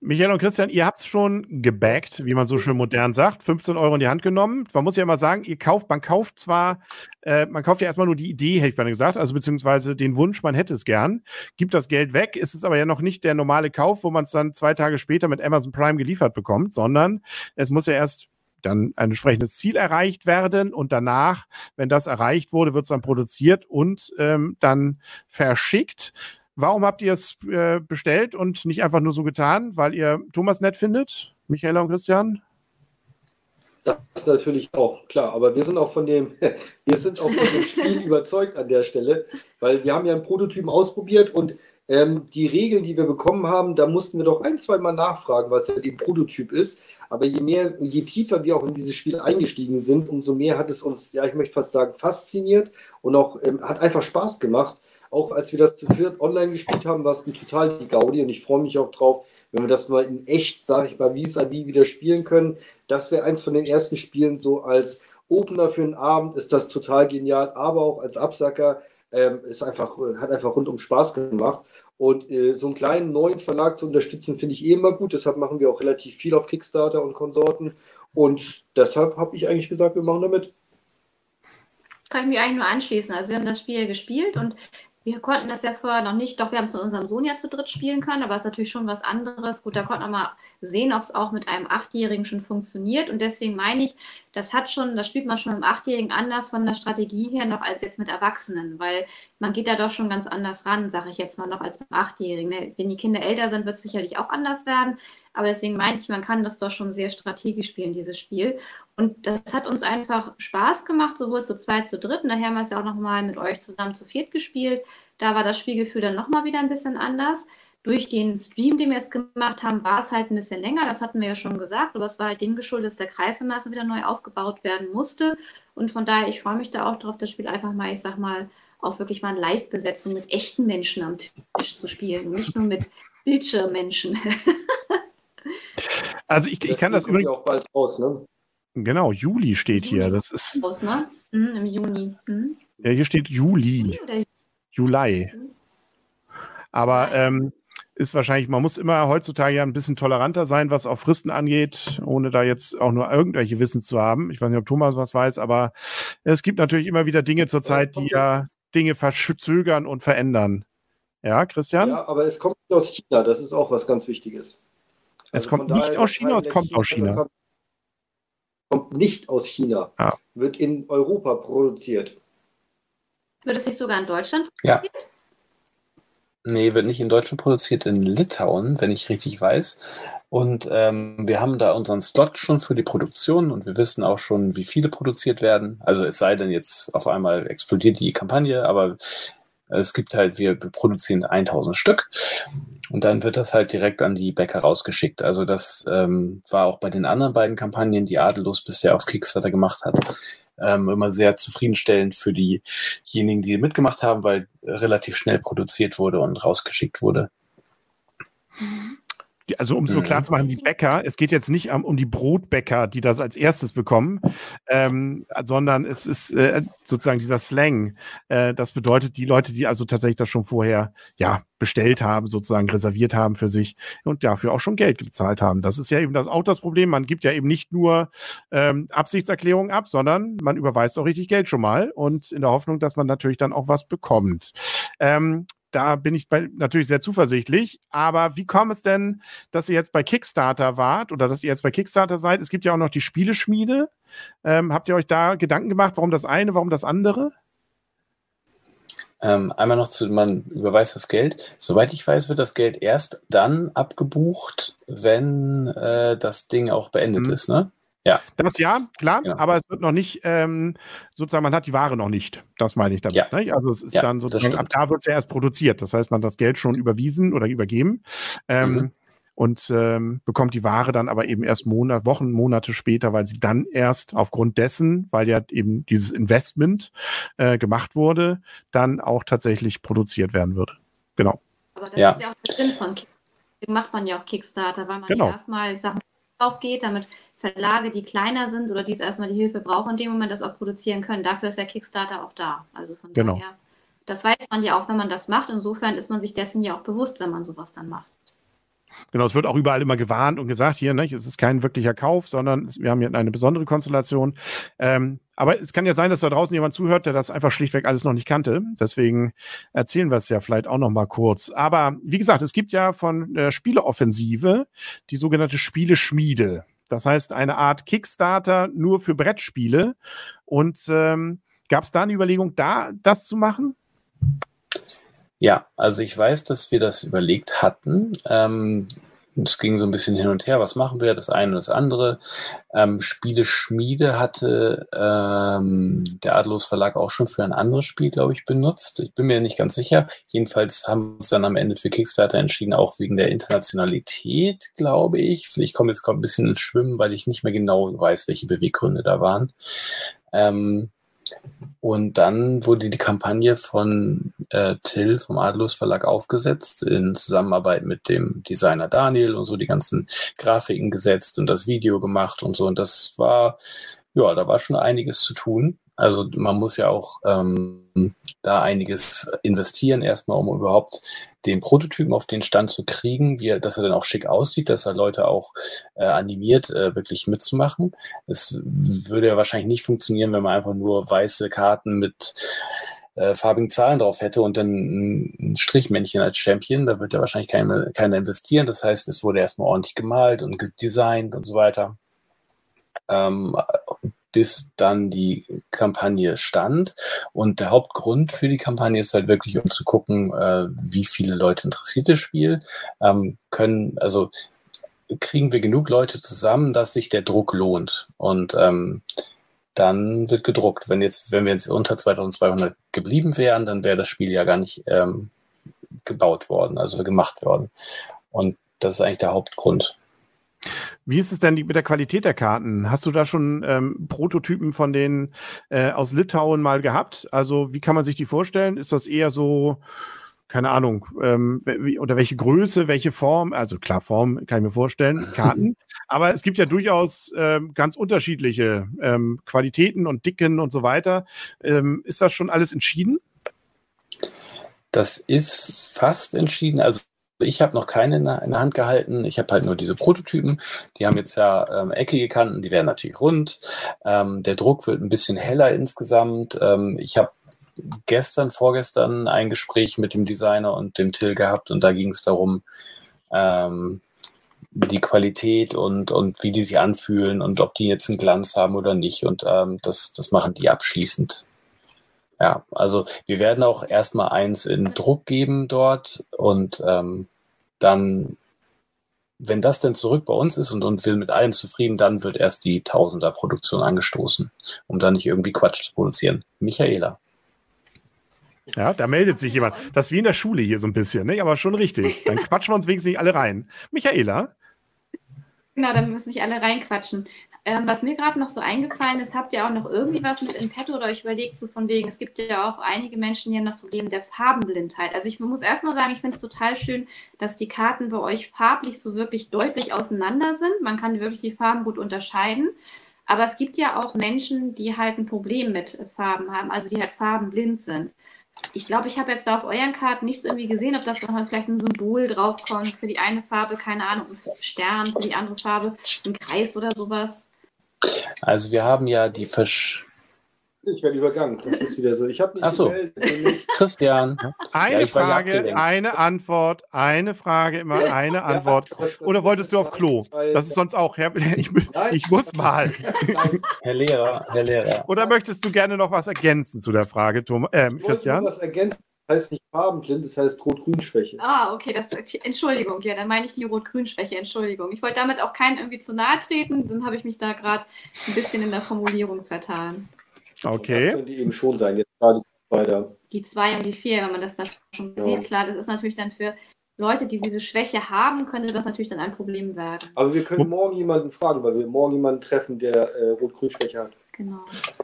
Michael und Christian, ihr habt es schon gebackt, wie man so schön modern sagt, 15 Euro in die Hand genommen. Man muss ja immer sagen, ihr kauft, man kauft zwar, äh, man kauft ja erstmal nur die Idee, hätte ich mal gesagt, also beziehungsweise den Wunsch, man hätte es gern, gibt das Geld weg, ist es aber ja noch nicht der normale Kauf, wo man es dann zwei Tage später mit Amazon Prime geliefert bekommt, sondern es muss ja erst dann ein entsprechendes Ziel erreicht werden und danach, wenn das erreicht wurde, wird es dann produziert und ähm, dann verschickt. Warum habt ihr es äh, bestellt und nicht einfach nur so getan? Weil ihr Thomas nett findet, Michaela und Christian? Das natürlich auch, klar. Aber wir sind auch von dem, *laughs* wir sind auch von dem Spiel *laughs* überzeugt an der Stelle, weil wir haben ja einen Prototypen ausprobiert und ähm, die Regeln, die wir bekommen haben, da mussten wir doch ein, zwei Mal nachfragen, weil es ja eben Prototyp ist. Aber je mehr, je tiefer wir auch in dieses Spiel eingestiegen sind, umso mehr hat es uns, ja, ich möchte fast sagen, fasziniert und auch ähm, hat einfach Spaß gemacht auch als wir das zu viert online gespielt haben, war es ein total die Gaudi und ich freue mich auch drauf, wenn wir das mal in echt, sage ich mal, wie es wie wieder spielen können. Das wäre eins von den ersten Spielen so als Opener für den Abend, ist das total genial, aber auch als Absacker ähm, ist einfach, hat einfach rundum Spaß gemacht. Und äh, so einen kleinen neuen Verlag zu unterstützen, finde ich eh immer gut. Deshalb machen wir auch relativ viel auf Kickstarter und Konsorten. Und deshalb habe ich eigentlich gesagt, wir machen damit. Kann ich mich eigentlich nur anschließen. Also wir haben das Spiel gespielt und wir konnten das ja vorher noch nicht, doch wir haben es mit unserem Sohn ja zu dritt spielen können, aber es ist natürlich schon was anderes. Gut, da konnte man mal sehen, ob es auch mit einem Achtjährigen schon funktioniert. Und deswegen meine ich, das hat schon, das spielt man schon einem Achtjährigen anders von der Strategie her noch als jetzt mit Erwachsenen, weil man geht da doch schon ganz anders ran, sage ich jetzt mal noch als mit Achtjährigen. Ne? Wenn die Kinder älter sind, wird es sicherlich auch anders werden. Aber deswegen meinte ich, man kann das doch schon sehr strategisch spielen, dieses Spiel. Und das hat uns einfach Spaß gemacht, sowohl zu zweit, zu dritt. Und daher haben wir es ja auch nochmal mit euch zusammen zu viert gespielt. Da war das Spielgefühl dann nochmal wieder ein bisschen anders. Durch den Stream, den wir jetzt gemacht haben, war es halt ein bisschen länger. Das hatten wir ja schon gesagt. Aber es war halt dem geschuldet, dass der Kreisemasse wieder neu aufgebaut werden musste. Und von daher, ich freue mich da auch drauf, das Spiel einfach mal, ich sag mal, auch wirklich mal eine Live-Besetzung mit echten Menschen am Tisch zu spielen. Nicht nur mit Bildschirmmenschen. *laughs* also ich, ich kann das übrigens auch bald raus, ne? Genau, Juli steht hier. Das ist. Raus, ne? Mhm, Im Juni. Mhm. Ja, hier steht Juli. Juli, Juli. Mhm. Aber ähm, ist wahrscheinlich, man muss immer heutzutage ja ein bisschen toleranter sein, was auch Fristen angeht, ohne da jetzt auch nur irgendwelche Wissen zu haben. Ich weiß nicht, ob Thomas was weiß, aber es gibt natürlich immer wieder Dinge zurzeit, die ja Dinge verzögern und verändern. Ja, Christian? Ja, aber es kommt aus China, das ist auch was ganz Wichtiges. Also es kommt nicht aus China, es kommt aus China kommt nicht aus China, ah. wird in Europa produziert. Wird es nicht sogar in Deutschland produziert? Ja. Nee, wird nicht in Deutschland produziert, in Litauen, wenn ich richtig weiß. Und ähm, wir haben da unseren Slot schon für die Produktion und wir wissen auch schon, wie viele produziert werden. Also es sei denn, jetzt auf einmal explodiert die Kampagne, aber es gibt halt, wir produzieren 1000 Stück und dann wird das halt direkt an die Bäcker rausgeschickt. Also das ähm, war auch bei den anderen beiden Kampagnen, die Adellos bisher auf Kickstarter gemacht hat, ähm, immer sehr zufriedenstellend für diejenigen, die mitgemacht haben, weil relativ schnell produziert wurde und rausgeschickt wurde. Mhm also um es nur klar mhm. zu machen, die Bäcker, es geht jetzt nicht um, um die Brotbäcker, die das als erstes bekommen, ähm, sondern es ist äh, sozusagen dieser Slang. Äh, das bedeutet, die Leute, die also tatsächlich das schon vorher ja bestellt haben, sozusagen reserviert haben für sich und dafür auch schon Geld gezahlt haben. Das ist ja eben das, auch das Problem. Man gibt ja eben nicht nur ähm, Absichtserklärungen ab, sondern man überweist auch richtig Geld schon mal und in der Hoffnung, dass man natürlich dann auch was bekommt. Ähm, da bin ich bei, natürlich sehr zuversichtlich. Aber wie kommt es denn, dass ihr jetzt bei Kickstarter wart oder dass ihr jetzt bei Kickstarter seid? Es gibt ja auch noch die Spieleschmiede. Ähm, habt ihr euch da Gedanken gemacht, warum das eine, warum das andere? Ähm, einmal noch zu, man überweist das Geld. Soweit ich weiß, wird das Geld erst dann abgebucht, wenn äh, das Ding auch beendet mhm. ist, ne? Ja. Das ja, klar, genau. aber es wird noch nicht, ähm, sozusagen, man hat die Ware noch nicht. Das meine ich damit. Ja. Ne? Also es ist ja, dann sozusagen, ab da wird es ja erst produziert. Das heißt, man hat das Geld schon überwiesen oder übergeben. Ähm, mhm. und ähm, bekommt die Ware dann aber eben erst Monat, Wochen, Monate später, weil sie dann erst aufgrund dessen, weil ja eben dieses Investment äh, gemacht wurde, dann auch tatsächlich produziert werden würde. Genau. Aber das ja. ist ja auch der Sinn von Kickstarter. macht man ja auch Kickstarter, weil man genau. erstmal Sachen aufgeht, damit Verlage, die kleiner sind oder die es erstmal die Hilfe brauchen, in dem Moment das auch produzieren können. Dafür ist der Kickstarter auch da. Also von genau. daher, das weiß man ja auch, wenn man das macht. Insofern ist man sich dessen ja auch bewusst, wenn man sowas dann macht. Genau, es wird auch überall immer gewarnt und gesagt, hier, ne, es ist kein wirklicher Kauf, sondern wir haben hier eine besondere Konstellation. Ähm, aber es kann ja sein, dass da draußen jemand zuhört, der das einfach schlichtweg alles noch nicht kannte. Deswegen erzählen wir es ja vielleicht auch noch mal kurz. Aber wie gesagt, es gibt ja von der Spieleoffensive die sogenannte Spieleschmiede. Das heißt, eine Art Kickstarter nur für Brettspiele. Und ähm, gab es da eine Überlegung, da das zu machen? Ja, also ich weiß, dass wir das überlegt hatten. Ähm, es ging so ein bisschen hin und her, was machen wir, das eine und das andere. Ähm, Spiele Schmiede hatte ähm, der Adlos Verlag auch schon für ein anderes Spiel, glaube ich, benutzt. Ich bin mir nicht ganz sicher. Jedenfalls haben wir uns dann am Ende für Kickstarter entschieden, auch wegen der Internationalität, glaube ich. Ich komme jetzt ein bisschen ins Schwimmen, weil ich nicht mehr genau weiß, welche Beweggründe da waren. Ähm, und dann wurde die Kampagne von äh, Till vom Adlos Verlag aufgesetzt, in Zusammenarbeit mit dem Designer Daniel und so die ganzen Grafiken gesetzt und das Video gemacht und so. Und das war, ja, da war schon einiges zu tun. Also man muss ja auch ähm, da einiges investieren, erstmal, um überhaupt den Prototypen auf den Stand zu kriegen, wie dass er dann auch schick aussieht, dass er Leute auch äh, animiert, äh, wirklich mitzumachen. Es würde ja wahrscheinlich nicht funktionieren, wenn man einfach nur weiße Karten mit äh, farbigen Zahlen drauf hätte und dann ein Strichmännchen als Champion. Da wird ja wahrscheinlich keiner, keiner investieren. Das heißt, es wurde erstmal ordentlich gemalt und designt und so weiter. Ähm, bis dann die Kampagne stand. Und der Hauptgrund für die Kampagne ist halt wirklich, um zu gucken, äh, wie viele Leute interessiert das Spiel, ähm, können, also kriegen wir genug Leute zusammen, dass sich der Druck lohnt. Und ähm, dann wird gedruckt. Wenn jetzt, wenn wir jetzt unter 2200 geblieben wären, dann wäre das Spiel ja gar nicht ähm, gebaut worden, also gemacht worden. Und das ist eigentlich der Hauptgrund. Wie ist es denn mit der Qualität der Karten? Hast du da schon ähm, Prototypen von denen äh, aus Litauen mal gehabt? Also wie kann man sich die vorstellen? Ist das eher so, keine Ahnung, ähm, wie, oder welche Größe, welche Form? Also klar, Form kann ich mir vorstellen, *laughs* Karten. Aber es gibt ja durchaus ähm, ganz unterschiedliche ähm, Qualitäten und Dicken und so weiter. Ähm, ist das schon alles entschieden? Das ist fast entschieden. Also ich habe noch keine in der Hand gehalten. Ich habe halt nur diese Prototypen. Die haben jetzt ja ähm, eckige Kanten, die werden natürlich rund. Ähm, der Druck wird ein bisschen heller insgesamt. Ähm, ich habe gestern, vorgestern ein Gespräch mit dem Designer und dem Till gehabt und da ging es darum, ähm, die Qualität und, und wie die sich anfühlen und ob die jetzt einen Glanz haben oder nicht. Und ähm, das, das machen die abschließend. Ja, also wir werden auch erstmal eins in Druck geben dort und ähm, dann, wenn das denn zurück bei uns ist und, und wir mit allem zufrieden, dann wird erst die Tausender-Produktion angestoßen, um dann nicht irgendwie Quatsch zu produzieren. Michaela. Ja, da meldet sich jemand. Das ist wie in der Schule hier so ein bisschen, ne? aber schon richtig. Dann quatschen wir uns wenigstens nicht alle rein. Michaela? Genau, dann müssen nicht alle reinquatschen. Ähm, was mir gerade noch so eingefallen ist, habt ihr auch noch irgendwie was mit in petto oder euch überlegt, so von wegen, es gibt ja auch einige Menschen, die haben das Problem der Farbenblindheit. Also ich muss erstmal sagen, ich finde es total schön, dass die Karten bei euch farblich so wirklich deutlich auseinander sind. Man kann wirklich die Farben gut unterscheiden. Aber es gibt ja auch Menschen, die halt ein Problem mit Farben haben, also die halt farbenblind sind ich glaube, ich habe jetzt da auf euren Karten nichts irgendwie gesehen, ob das noch vielleicht ein Symbol draufkommt für die eine Farbe, keine Ahnung, ein Stern für die andere Farbe, ein Kreis oder sowas. Also wir haben ja die Versch ich werde übergangen. Das ist wieder so. Ich habe nicht Ach so. *laughs* Christian. Eine ja, Frage, eine Antwort, eine Frage, immer eine Antwort. Ja, das, das Oder wolltest du auf Klo? Das ist sonst auch. *laughs* Ich, ich muss mal. Herr Lehrer, Herr Lehrer. Oder möchtest du gerne noch was ergänzen zu der Frage, Thomas, äh, Christian? Ich was ergänzen. Das heißt nicht farbenblind, das heißt Rot-Grün-Schwäche. Ah, okay, das, Entschuldigung, ja, dann meine ich die Rot-Grün-Schwäche, Entschuldigung. Ich wollte damit auch keinen irgendwie zu nahe treten, dann habe ich mich da gerade ein bisschen in der Formulierung vertan. Okay. das könnte eben schon sein, jetzt gerade weiter. Die zwei und die vier, wenn man das da schon ja. sieht, klar, das ist natürlich dann für Leute, die diese Schwäche haben, könnte das natürlich dann ein Problem werden. Aber wir können morgen jemanden fragen, weil wir morgen jemanden treffen, der äh, Rot-Grün-Schwäche hat. Genau.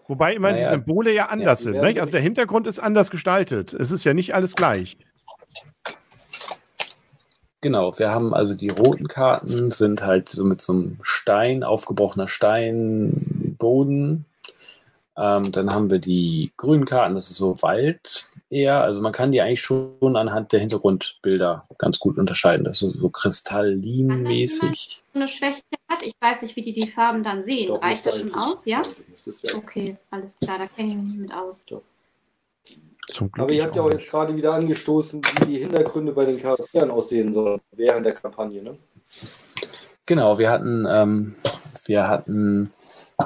Wobei immer Naja. die Symbole ja anders die sind. Nicht? Also der Hintergrund ist anders gestaltet. Es ist ja nicht alles gleich. Genau, wir haben also die roten Karten sind halt so mit so einem Stein, aufgebrochener Steinboden. Ähm, dann haben wir die grünen Karten, das ist so Wald eher. Also man kann die eigentlich schon anhand der Hintergrundbilder ganz gut unterscheiden. Das ist so, so kristallinmäßig. Eine Schwäche hat, ich weiß nicht, wie die die Farben dann sehen. Doch, Reicht das schon aus, ja? ja. Okay, alles klar, da kenne ich mich nicht mit aus. Zum Glück. Aber ihr habt ja auch nicht. jetzt gerade wieder angestoßen, wie die Hintergründe bei den Charakteren aussehen sollen während der Kampagne. Ne? Genau, wir hatten, ähm, wir hatten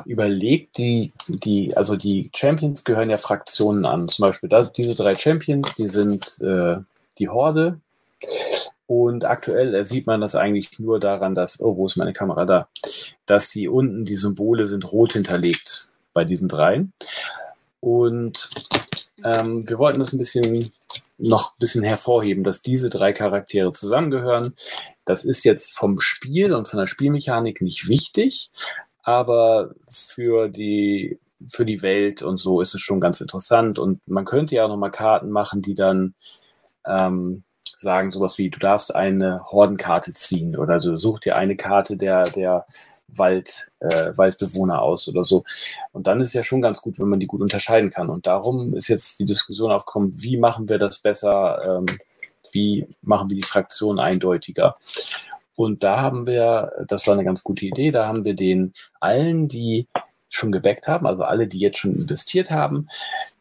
überlegt, die, die, also die Champions gehören ja Fraktionen an. Zum Beispiel das, diese drei Champions, die sind äh, die Horde. Und aktuell äh, sieht man das eigentlich nur daran, dass, oh, wo ist meine Kamera da? Dass sie unten die Symbole sind rot hinterlegt bei diesen dreien. Und ähm, wir wollten das ein bisschen noch ein bisschen hervorheben, dass diese drei Charaktere zusammengehören. Das ist jetzt vom Spiel und von der Spielmechanik nicht wichtig, aber für die, für die Welt und so ist es schon ganz interessant. Und man könnte ja auch nochmal Karten machen, die dann ähm, sagen, sowas wie, du darfst eine Hordenkarte ziehen oder du such dir eine Karte der, der Wald, äh, Waldbewohner aus oder so. Und dann ist ja schon ganz gut, wenn man die gut unterscheiden kann. Und darum ist jetzt die Diskussion aufgekommen, wie machen wir das besser, ähm, wie machen wir die Fraktion eindeutiger. Und da haben wir, das war eine ganz gute Idee, da haben wir den allen, die schon gebackt haben, also alle, die jetzt schon investiert haben,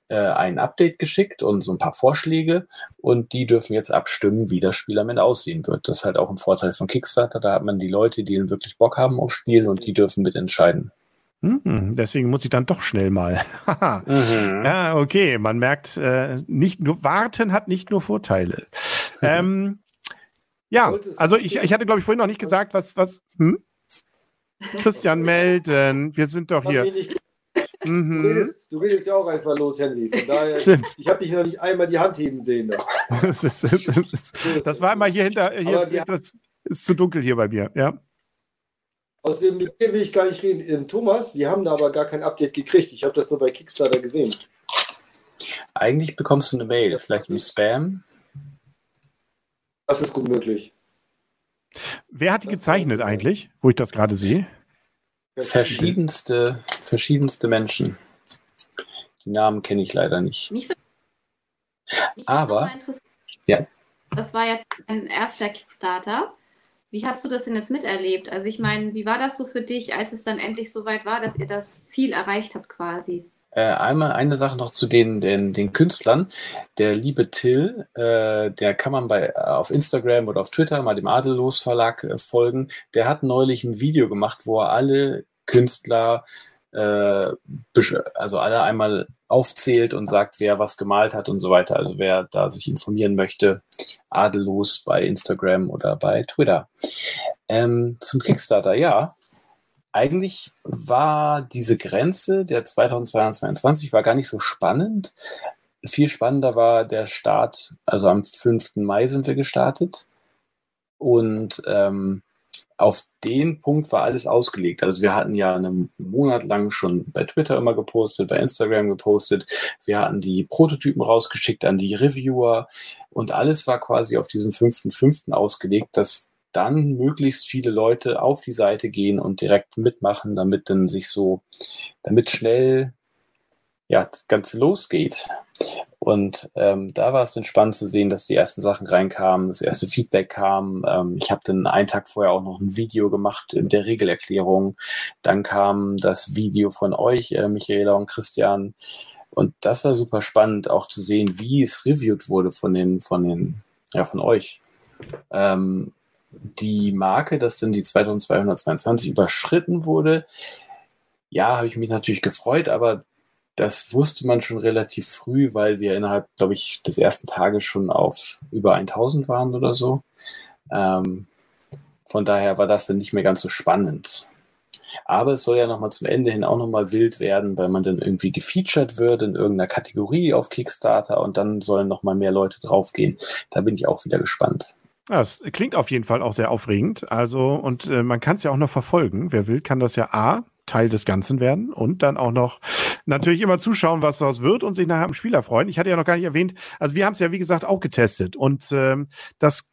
äh, ein Update geschickt und so ein paar Vorschläge und die dürfen jetzt abstimmen, wie das Spiel am Ende aussehen wird. Das ist halt auch ein Vorteil von Kickstarter. Da hat man die Leute, die dann wirklich Bock haben aufs Spiel und die dürfen mitentscheiden. Hm, deswegen muss ich dann doch schnell mal. Haha. *laughs* Mhm. ja, okay. Man merkt, äh, nicht nur warten hat nicht nur Vorteile. *laughs* ähm, ja, also ich, ich hatte, glaube ich, vorhin noch nicht gesagt, was, was. Hm? *laughs* Christian melden. Wir sind doch hier. Nicht- Du, Mhm. redest, du redest ja auch einfach los, Henry. Von *laughs* daher, Stimmt. ich habe dich noch nicht einmal die Hand heben sehen. Da. *laughs* Das, ist, das, ist, das war immer hier hinter. Hier ist, das ist zu dunkel hier bei mir. Ja. Außerdem mit dir will ich gar nicht reden. Ähm, Thomas, wir haben da aber gar kein Update gekriegt. Ich habe das nur bei Kickstarter gesehen. Eigentlich bekommst du eine Mail, vielleicht im Spam. Das ist gut möglich. Wer hat die Das gezeichnet eigentlich, wo ich das gerade sehe? Verschiedenste, verschiedenste Menschen. Die Namen kenne ich leider nicht. Mich würde mich Aber-. Ja. Das war jetzt ein erster Kickstarter. Wie hast du das denn jetzt miterlebt? Also ich meine, wie war das so für dich, als es dann endlich soweit war, dass ihr das Ziel erreicht habt quasi? Äh, einmal eine Sache noch zu den, den, den Künstlern. Der liebe Till, äh, der kann man bei, äh, auf Instagram oder auf Twitter mal dem Adellos Verlag äh, folgen. Der hat neulich ein Video gemacht, wo er alle Künstler, äh, also alle einmal aufzählt und sagt, wer was gemalt hat und so weiter. Also wer da sich informieren möchte, Adellos bei Instagram oder bei Twitter. Ähm, zum Kickstarter, ja eigentlich war diese Grenze der 2022 war gar nicht so spannend. Viel spannender war der Start, also am 5. Mai sind wir gestartet. Und ähm, auf den Punkt war alles ausgelegt. Also wir hatten ja einen Monat lang schon bei Twitter immer gepostet, bei Instagram gepostet. Wir hatten die Prototypen rausgeschickt an die Reviewer und alles war quasi auf diesem 5.5. ausgelegt, dass dann möglichst viele Leute auf die Seite gehen und direkt mitmachen, damit dann sich so, damit schnell ja, das Ganze losgeht. Und ähm, da war es dann spannend zu sehen, dass die ersten Sachen reinkamen, das erste Feedback kam. Ähm, ich habe dann einen Tag vorher auch noch ein Video gemacht in der Regelerklärung. Dann kam das Video von euch, äh, Michaela und Christian. Und das war super spannend, auch zu sehen, wie es reviewed wurde von den, von den, ja, von euch. Ähm, die Marke, dass dann die 2222 überschritten wurde, ja, habe ich mich natürlich gefreut, aber das wusste man schon relativ früh, weil wir innerhalb, glaube ich, des ersten Tages schon auf über 1000 waren oder so. Ähm, von daher war das dann nicht mehr ganz so spannend. Aber es soll ja nochmal zum Ende hin auch nochmal wild werden, weil man dann irgendwie gefeatured wird in irgendeiner Kategorie auf Kickstarter und dann sollen nochmal mehr Leute draufgehen. Da bin ich auch wieder gespannt. Ja, es klingt auf jeden Fall auch sehr aufregend. Also, und äh, man kann es ja auch noch verfolgen. Wer will, kann das ja A, Teil des Ganzen werden und dann auch noch natürlich immer zuschauen, was was wird und sich nachher am Spieler freuen. Ich hatte ja noch gar nicht erwähnt, also wir haben es ja wie gesagt auch getestet und ähm, das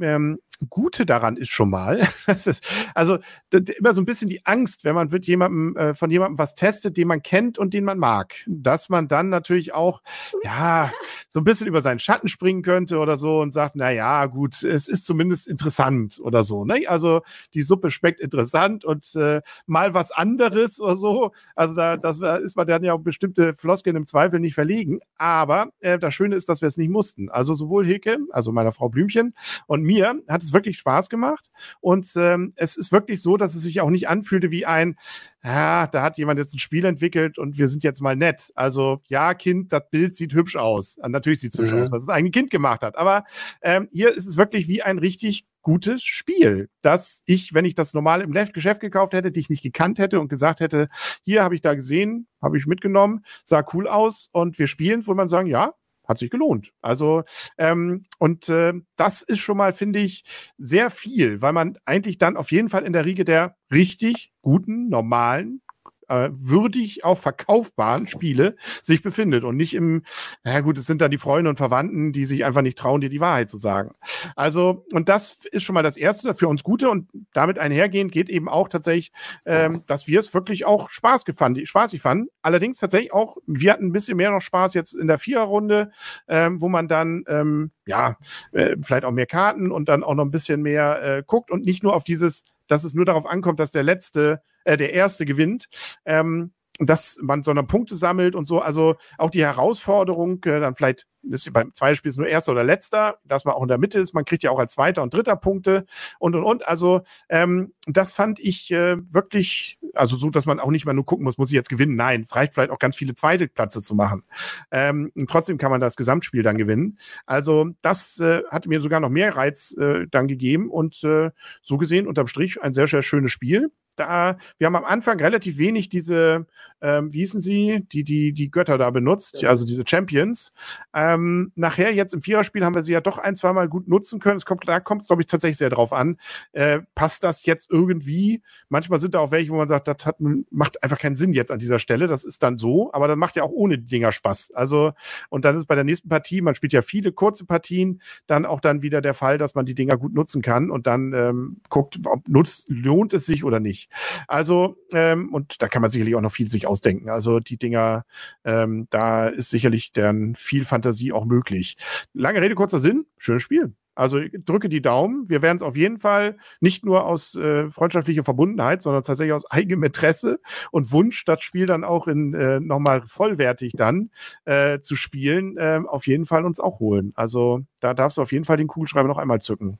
ähm, Gute daran ist schon mal, *laughs* das ist, also immer so ein bisschen die Angst, wenn man wird jemandem, äh, von jemandem was testet, den man kennt und den man mag, dass man dann natürlich auch, ja, so ein bisschen über seinen Schatten springen könnte oder so und sagt, na ja, gut, es ist zumindest interessant oder so, ne? Also die Suppe schmeckt interessant und äh, mal was anderes oder so. Also da das ist man dann ja auch bestimmte Floskeln im Zweifel nicht verlegen. Aber äh, das Schöne ist, dass wir es nicht mussten. Also sowohl Hilke, also meiner Frau Blümchen und mir hat es es wirklich Spaß gemacht. Und ähm, es ist wirklich so, dass es sich auch nicht anfühlte wie ein, ja, da hat jemand jetzt ein Spiel entwickelt und wir sind jetzt mal nett. Also, ja, Kind, das Bild sieht hübsch aus. Natürlich sieht es hübsch mhm. aus, was das eigene Kind gemacht hat. Aber ähm, hier ist es wirklich wie ein richtig gutes Spiel, das ich, wenn ich das normal im Geschäft gekauft hätte, dich nicht gekannt hätte und gesagt hätte, hier habe ich da gesehen, habe ich mitgenommen, sah cool aus und wir spielen, wo man sagen, ja, hat sich gelohnt. Also, ähm, und äh, das ist schon mal, finde ich, sehr viel, weil man eigentlich dann auf jeden Fall in der Riege der richtig guten, normalen, äh, würdig auch verkaufbaren Spiele sich befindet und nicht im, na gut, es sind dann die Freunde und Verwandten, die sich einfach nicht trauen, dir die Wahrheit zu sagen. Also, und das ist schon mal das Erste für uns Gute und damit einhergehend geht eben auch tatsächlich, ähm, dass wir es wirklich auch Spaß gefand, spaßig fanden. Allerdings tatsächlich auch, wir hatten ein bisschen mehr noch Spaß jetzt in der Viererrunde, ähm, wo man dann, ähm, ja, äh, vielleicht auch mehr Karten und dann auch noch ein bisschen mehr äh, guckt und nicht nur auf dieses dass es nur darauf ankommt, dass der letzte, äh, der erste gewinnt. Ähm, dass man so eine Punkte sammelt und so. Also auch die Herausforderung, äh, dann vielleicht ist beim zweiten Spiel nur erster oder letzter, dass man auch in der Mitte ist. Man kriegt ja auch als zweiter und dritter Punkte und und und. Also ähm, das fand ich äh, wirklich, also so, dass man auch nicht mal nur gucken muss, muss ich jetzt gewinnen. Nein, es reicht vielleicht auch ganz viele zweite Plätze zu machen. Ähm, trotzdem kann man das Gesamtspiel dann gewinnen. Also das äh, hat mir sogar noch mehr Reiz äh, dann gegeben und äh, so gesehen unterm Strich ein sehr, sehr schönes Spiel da, wir haben am Anfang relativ wenig diese, ähm, wie hießen sie, die, die, die Götter da benutzt, also diese Champions. Ähm, nachher, jetzt im Viererspiel, haben wir sie ja doch ein, zwei Mal gut nutzen können. Es kommt, da kommt es, glaube ich, tatsächlich sehr drauf an. Äh, passt das jetzt irgendwie? Manchmal sind da auch welche, wo man sagt, das hat, macht einfach keinen Sinn jetzt an dieser Stelle. Das ist dann so, aber dann macht ja auch ohne die Dinger Spaß. Also, und dann ist bei der nächsten Partie, man spielt ja viele kurze Partien, dann auch dann wieder der Fall, dass man die Dinger gut nutzen kann und dann ähm, guckt, ob nutzt, lohnt es sich oder nicht. Also, ähm, und da kann man sicherlich auch noch viel sich ausdenken. Also die Dinger, ähm, da ist sicherlich dann viel Fantasie auch möglich. Lange Rede, kurzer Sinn, schönes Spiel. Also drücke die Daumen. Wir werden es auf jeden Fall nicht nur aus äh, freundschaftlicher Verbundenheit, sondern tatsächlich aus eigenem Interesse und Wunsch, das Spiel dann auch in äh, nochmal vollwertig dann äh, zu spielen, äh, auf jeden Fall uns auch holen. Also da darfst du auf jeden Fall den Kugelschreiber noch einmal zücken.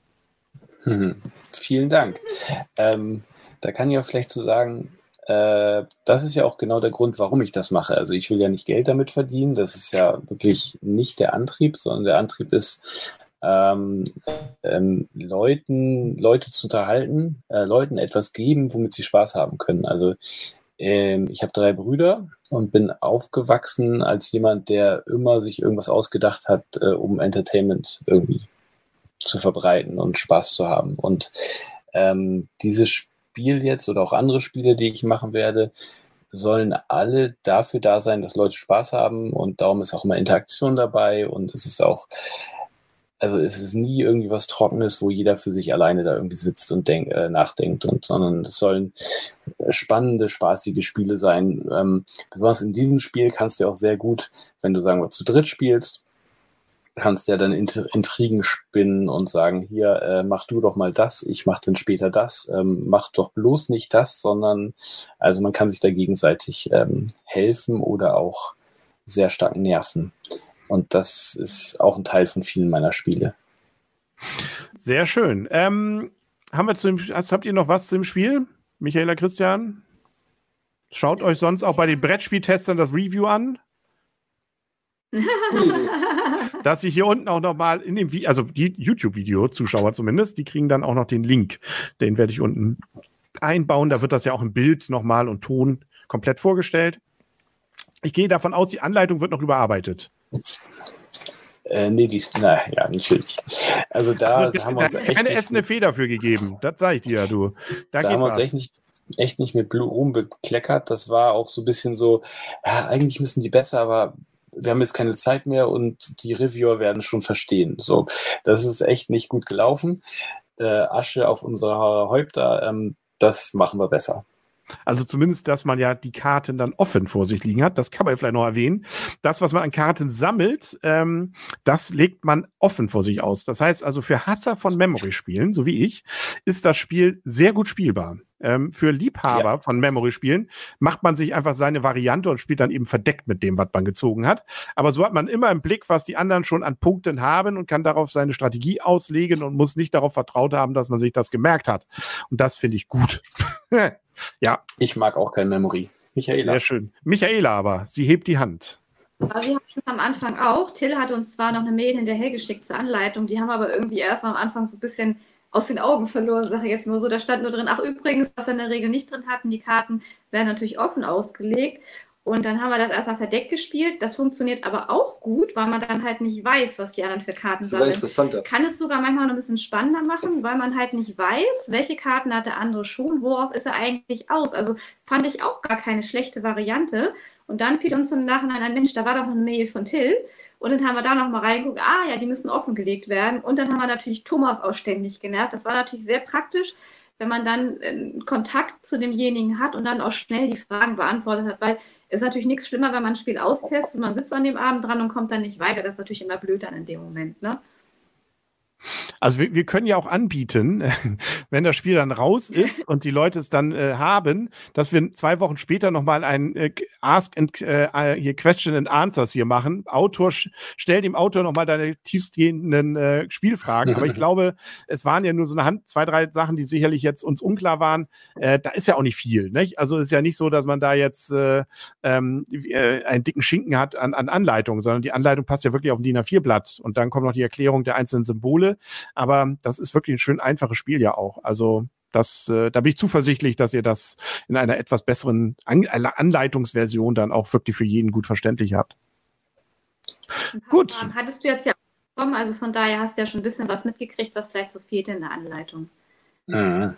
Hm. *laughs* Vielen Dank. Ähm, da kann ich auch vielleicht so sagen, äh, das ist ja auch genau der Grund, warum ich das mache. Also ich will ja nicht Geld damit verdienen, das ist ja wirklich nicht der Antrieb, sondern der Antrieb ist, ähm, ähm, Leuten, Leute zu unterhalten, äh, Leuten etwas geben, womit sie Spaß haben können. Also ähm, ich habe drei Brüder und bin aufgewachsen als jemand, der immer sich irgendwas ausgedacht hat, äh, um Entertainment irgendwie zu verbreiten und Spaß zu haben. Und ähm, dieses Spiel jetzt oder auch andere Spiele, die ich machen werde, sollen alle dafür da sein, dass Leute Spaß haben und darum ist auch immer Interaktion dabei und es ist auch, also es ist nie irgendwie was Trockenes, wo jeder für sich alleine da irgendwie sitzt und denk, äh, nachdenkt und sondern es sollen spannende, spaßige Spiele sein. Ähm, besonders in diesem Spiel kannst du auch sehr gut, wenn du sagen wir zu dritt spielst, kannst ja dann Intrigen spinnen und sagen, hier, äh, mach du doch mal das, ich mach dann später das, ähm, mach doch bloß nicht das, sondern also man kann sich da gegenseitig ähm, helfen oder auch sehr stark nerven. Und das ist auch ein Teil von vielen meiner Spiele. Sehr schön. Ähm, haben wir zu dem, also habt ihr noch was zum Spiel? Michaela Christian? Schaut euch sonst auch bei den Brettspieltestern das Review an. Dass ich hier unten auch nochmal in dem Video, also die YouTube-Video-Zuschauer zumindest, die kriegen dann auch noch den Link. Den werde ich unten einbauen. Da wird das ja auch im Bild nochmal und Ton komplett vorgestellt. Ich gehe davon aus, die Anleitung wird noch überarbeitet. Äh, nee, die, na, ja, natürlich. Also da Also, haben da wir uns hat echt keine ätzende Feder für gegeben. Das sag ich dir, du. Da, da haben wir uns echt nicht, echt nicht mit Blu- Ruhm bekleckert. Das war auch so ein bisschen so, ja, eigentlich müssen die besser, aber wir haben jetzt keine Zeit mehr und die Reviewer werden schon verstehen. So, das ist echt nicht gut gelaufen. Äh, Asche auf unsere Häupter, ähm, das machen wir besser. Also zumindest, dass man ja die Karten dann offen vor sich liegen hat. Das kann man vielleicht noch erwähnen. Das, was man an Karten sammelt, ähm, das legt man offen vor sich aus. Das heißt also, für Hasser von Memory-Spielen, so wie ich, ist das Spiel sehr gut spielbar. Ähm, für Liebhaber von Memory-Spielen macht man sich einfach seine Variante und spielt dann eben verdeckt mit dem, was man gezogen hat. Aber so hat man immer im Blick, was die anderen schon an Punkten haben und kann darauf seine Strategie auslegen und muss nicht darauf vertraut haben, dass man sich das gemerkt hat. Und das finde ich gut. *laughs* ja, Ich mag auch kein Memory. Michaela. sehr schön. Michaela aber, sie hebt die Hand. Aber wir hatten es am Anfang auch. Till hat uns zwar noch eine Mail hinterhergeschickt zur Anleitung, die haben aber irgendwie erst am Anfang so ein bisschen aus den Augen verloren, sage ich jetzt mal so. Da stand nur drin, ach übrigens, was wir in der Regel nicht drin hatten, die Karten werden natürlich offen ausgelegt. Und dann haben wir das erstmal verdeckt gespielt. Das funktioniert aber auch gut, weil man dann halt nicht weiß, was die anderen für Karten Das sammeln. interessanter. Kann es sogar manchmal noch ein bisschen spannender machen, weil man halt nicht weiß, welche Karten hat der andere schon, worauf ist er eigentlich aus. Also fand ich auch gar keine schlechte Variante. Und dann fiel uns im Nachhinein ein Mensch, da war doch noch eine Mail von Till. Und dann haben wir da nochmal reingeguckt, ah ja, die müssen offengelegt werden. Und dann haben wir natürlich Thomas auch ständig genervt. Das war natürlich sehr praktisch, wenn man dann äh, Kontakt zu demjenigen hat und dann auch schnell die Fragen beantwortet hat, weil es ist natürlich nichts schlimmer, wenn man ein Spiel austestet, man sitzt an dem Abend dran und kommt dann nicht weiter. Das ist natürlich immer blöd dann in dem Moment, ne? Also wir, wir können ja auch anbieten, *laughs* wenn das Spiel dann raus ist und die Leute es dann äh, haben, dass wir zwei Wochen später nochmal ein äh, Ask and äh, hier Question and Answers hier machen. Autor stell dem Autor nochmal deine tiefstgehenden äh, Spielfragen. Aber ich *laughs* glaube, es waren ja nur so eine Hand, zwei, drei Sachen, die sicherlich jetzt uns unklar waren. Äh, da ist ja auch nicht viel. Nicht? Also es ist ja nicht so, dass man da jetzt äh, ähm, äh, einen dicken Schinken hat an, an Anleitung, sondern die Anleitung passt ja wirklich auf ein DIN A4-Blatt. Und dann kommt noch die Erklärung der einzelnen Symbole. Aber das ist wirklich ein schön einfaches Spiel ja auch. Also das, äh, da bin ich zuversichtlich, dass ihr das in einer etwas besseren An Anleitungsversion dann auch wirklich für jeden gut verständlich habt. Gut. Fragen Hattest du jetzt ja bekommen, also von daher hast du ja schon ein bisschen was mitgekriegt, was vielleicht so fehlt in der Anleitung. Mhm.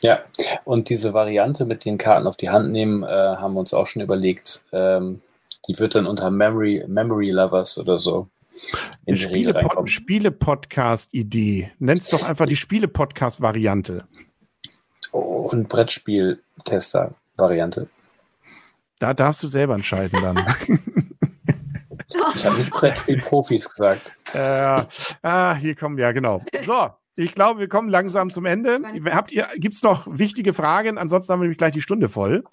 Ja, und diese Variante mit den Karten auf die Hand nehmen, äh, haben wir uns auch schon überlegt. Ähm, die wird dann unter Memory, Memory Lovers oder so in reinkommen. Spiele-Podcast-Idee. Nenn's doch einfach die Spiele-Podcast-Variante. Und Brettspiel-Tester-Variante. Da darfst du selber entscheiden dann. *laughs* Ich habe nicht Brettspiel-Profis gesagt. äh, ah, hier kommen wir, genau. So, ich glaube, wir kommen langsam zum Ende. Habt ihr, gibt's noch wichtige Fragen? Ansonsten haben wir nämlich gleich die Stunde voll.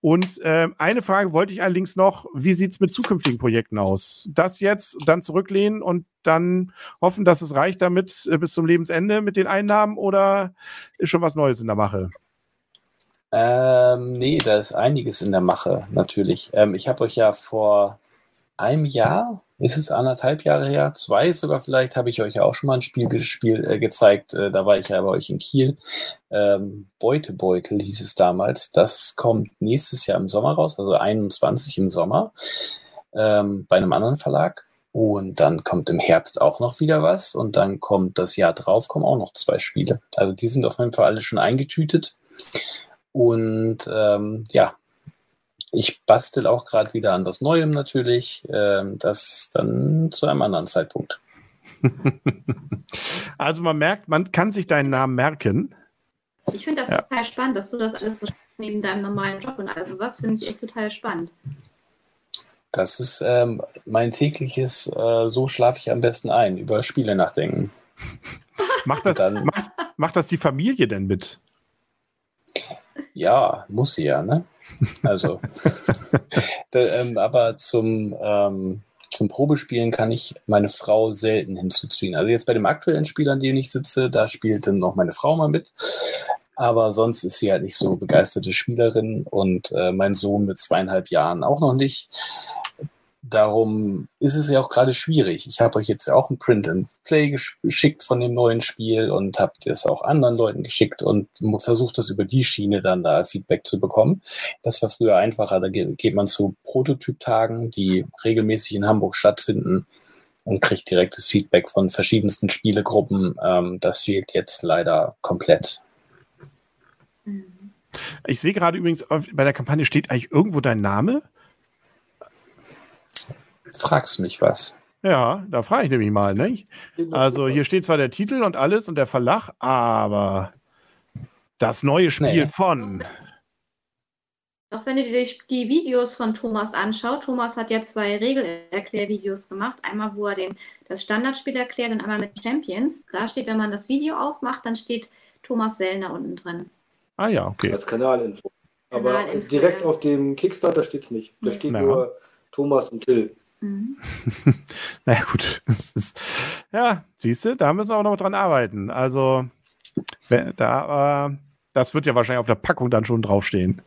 Und ähm, eine Frage wollte ich allerdings noch, wie sieht's mit zukünftigen Projekten aus? Das jetzt, dann zurücklehnen und dann hoffen, dass es reicht damit äh, bis zum Lebensende mit den Einnahmen oder ist schon was Neues in der Mache? Ähm, nee, da ist einiges in der Mache, natürlich. Ähm, ich habe euch ja vor einem Jahr, ist es anderthalb Jahre her, zwei sogar vielleicht, habe ich euch ja auch schon mal ein Spiel gespielt, äh, gezeigt. Äh, da war ich ja bei euch in Kiel. Ähm, Beutebeutel hieß es damals. Das kommt nächstes Jahr im Sommer raus, also 21 im Sommer, ähm, bei einem anderen Verlag. Und dann kommt im Herbst auch noch wieder was. Und dann kommt das Jahr drauf, kommen auch noch zwei Spiele. Also die sind auf jeden Fall alle schon eingetütet. Und ähm, ja, ich bastel auch gerade wieder an was Neuem natürlich. Ähm, das dann zu einem anderen Zeitpunkt. *laughs* Also man merkt, man kann sich deinen Namen merken. Ich finde das Ja. total spannend, dass du das alles so neben deinem normalen Job und also was finde ich echt total spannend. Das ist ähm, mein tägliches, äh, so schlafe ich am besten ein, über Spiele nachdenken. *laughs* Macht das, Dann- macht, macht das die Familie denn mit? Ja, muss sie ja, ne? Also, *laughs* da, ähm, aber zum, ähm, zum Probespielen kann ich meine Frau selten hinzuziehen. Also jetzt bei dem aktuellen Spiel, an dem ich sitze, da spielt dann noch meine Frau mal mit. Aber sonst ist sie halt nicht so begeisterte Spielerin und äh, mein Sohn mit zweieinhalb Jahren auch noch nicht. Darum ist es ja auch gerade schwierig. Ich habe euch jetzt ja auch ein Print and Play gesch- geschickt von dem neuen Spiel und habe das auch anderen Leuten geschickt und versucht das über die Schiene dann da Feedback zu bekommen. Das war früher einfacher. Da ge- geht man zu Prototyp-Tagen, die regelmäßig in Hamburg stattfinden. und kriegt direktes Feedback von verschiedensten Spielegruppen. Ähm, das fehlt jetzt leider komplett. Ich sehe gerade übrigens, bei der Kampagne steht eigentlich irgendwo dein Name. Fragst mich was. Ja, da frage ich nämlich mal, nicht? Also hier steht zwar der Titel und alles und der Verlag, aber das neue Spiel nee. von. Doch wenn du dir die Videos von Thomas anschaut, Thomas hat ja zwei Regelerklärvideos gemacht. Einmal, wo er den, das Standardspiel erklärt und einmal mit Champions. Da steht, wenn man das Video aufmacht, dann steht Thomas Sellner unten drin. Ah ja, okay. Als Kanalinfo. Aber Kanalinfo, direkt ja. auf dem Kickstarter steht es nicht. Da steht ja. nur Thomas und Till. Mhm. *laughs* naja, gut. Ist, ja, siehst du, da müssen wir auch noch dran arbeiten. Also, da, äh, das wird ja wahrscheinlich auf der Packung dann schon draufstehen.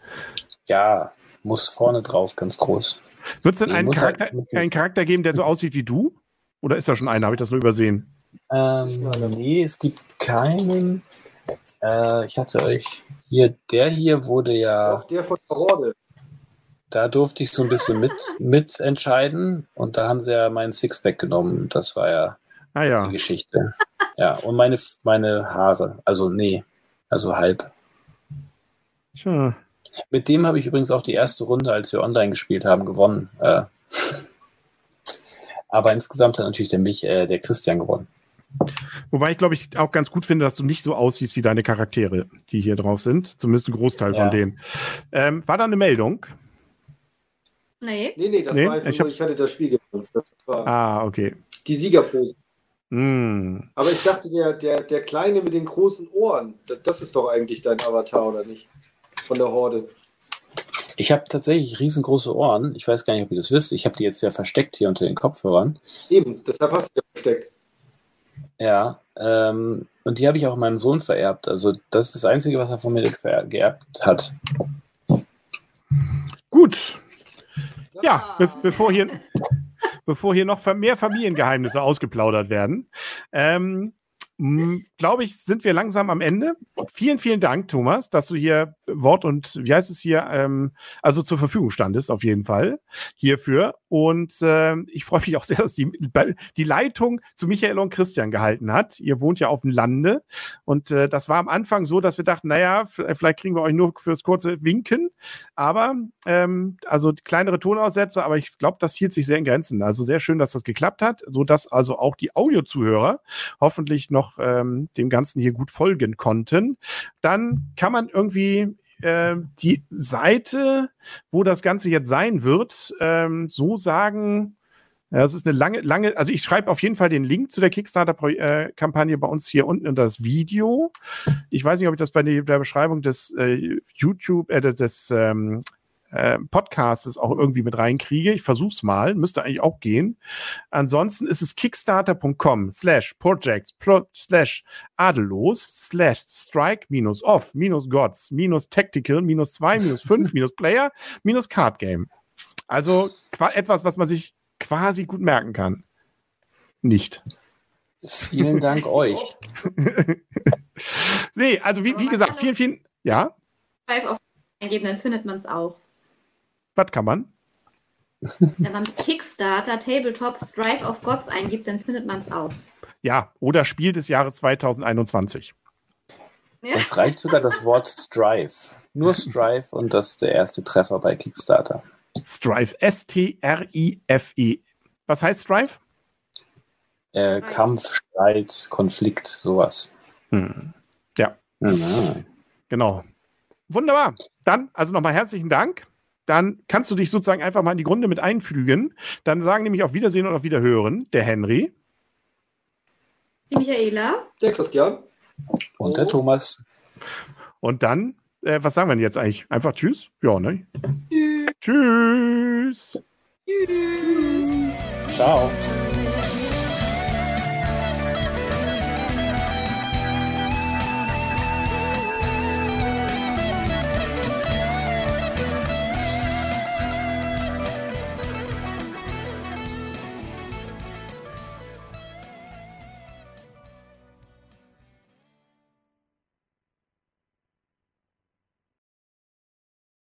Ja, muss vorne drauf, ganz groß. Wird es denn einen Charakter, halt, einen Charakter geben, der so aussieht wie du? Oder ist da schon einer? Habe ich das nur übersehen? Ähm, nee, es gibt keinen. Äh, ich hatte euch hier, der hier wurde ja. Auch der von der Horde da durfte ich so ein bisschen mit, mitentscheiden und da haben sie ja meinen Sixpack genommen. Das war ja, ah, ja. die Geschichte. Ja, und meine, meine Haare. Also, nee, also halb. Tja. Mit dem habe ich übrigens auch die erste Runde, als wir online gespielt haben, gewonnen. Äh, aber insgesamt hat natürlich der, mich, äh, der Christian gewonnen. Wobei ich glaube ich auch ganz gut finde, dass du nicht so aussiehst wie deine Charaktere, die hier drauf sind. Zumindest ein Großteil ja. von denen. Ähm, war da eine Meldung? Nee. Nee, nee, das nee, war einfach ich, nur, ich hatte das Spiel gewonnen. ah, okay. Die Siegerpose. Mm. Aber ich dachte, der, der, der Kleine mit den großen Ohren, das ist doch eigentlich dein Avatar, oder nicht? Von der Horde. Ich habe tatsächlich riesengroße Ohren. Ich weiß gar nicht, ob ihr das wisst. Ich habe die jetzt ja versteckt hier unter den Kopfhörern. Eben, deshalb hast du ja versteckt. Ja, ähm, und die habe ich auch meinem Sohn vererbt. Also das ist das Einzige, was er von mir geerbt hat. Gut, ja, be bevor, hier, bevor hier noch mehr Familiengeheimnisse ausgeplaudert werden, ähm, glaube ich, sind wir langsam am Ende. Vielen, vielen Dank, Thomas, dass du hier Wort und, wie heißt es hier, ähm, also zur Verfügung standest, auf jeden Fall hierfür. Und äh, ich freue mich auch sehr, dass die, die Leitung zu Michael und Christian gehalten hat. Ihr wohnt ja auf dem Lande. Und äh, das war am Anfang so, dass wir dachten, naja, vielleicht kriegen wir euch nur fürs kurze Winken. Aber, ähm, also kleinere Tonaussätze, aber ich glaube, das hielt sich sehr in Grenzen. Also sehr schön, dass das geklappt hat, sodass also auch die Audiozuhörer hoffentlich noch ähm, dem Ganzen hier gut folgen konnten, dann kann man irgendwie äh, die Seite, wo das Ganze jetzt sein wird, ähm, so sagen, ja, es ist eine lange, lange, also ich schreibe auf jeden Fall den Link zu der Kickstarter-Kampagne bei uns hier unten in das Video. Ich weiß nicht, ob ich das bei der Beschreibung des äh, YouTube, äh, des ähm, äh, Podcasts auch irgendwie mit reinkriege. Ich versuche es mal, müsste eigentlich auch gehen. Ansonsten ist es kickstarter.com slash projects slash adellos slash strike minus off minus gods minus tactical minus 2 minus 5 *laughs* minus player minus card game. Also etwas, was man sich quasi gut merken kann. Nicht. Vielen Dank *laughs* euch. nee, also wie, wie gesagt, vielen, vielen, ja. Auf eingeben, dann findet man es auch. Was kann man? Wenn man Kickstarter Tabletop Strife of Gods eingibt, dann findet man es auch. Ja, oder Spiel des Jahres 2021. Ja. Es reicht sogar das Wort Strife. Nur Strife und das ist der erste Treffer bei Kickstarter. Strife. S-T-R-I-F-E. Was heißt Strife? Äh, Kampf, Streit, Konflikt, sowas. Hm. Ja. Mhm. Genau. Wunderbar. Dann also nochmal herzlichen Dank dann kannst du dich sozusagen einfach mal in die Grunde mit einfügen. Dann sagen nämlich auf Wiedersehen und auf Wiederhören der Henry. Die Michaela. Der Christian. Und der Thomas. Und dann, äh, was sagen wir denn jetzt eigentlich? Einfach Tschüss? Ja, ne? Tschüss. Tschüss. Tschüss. Ciao.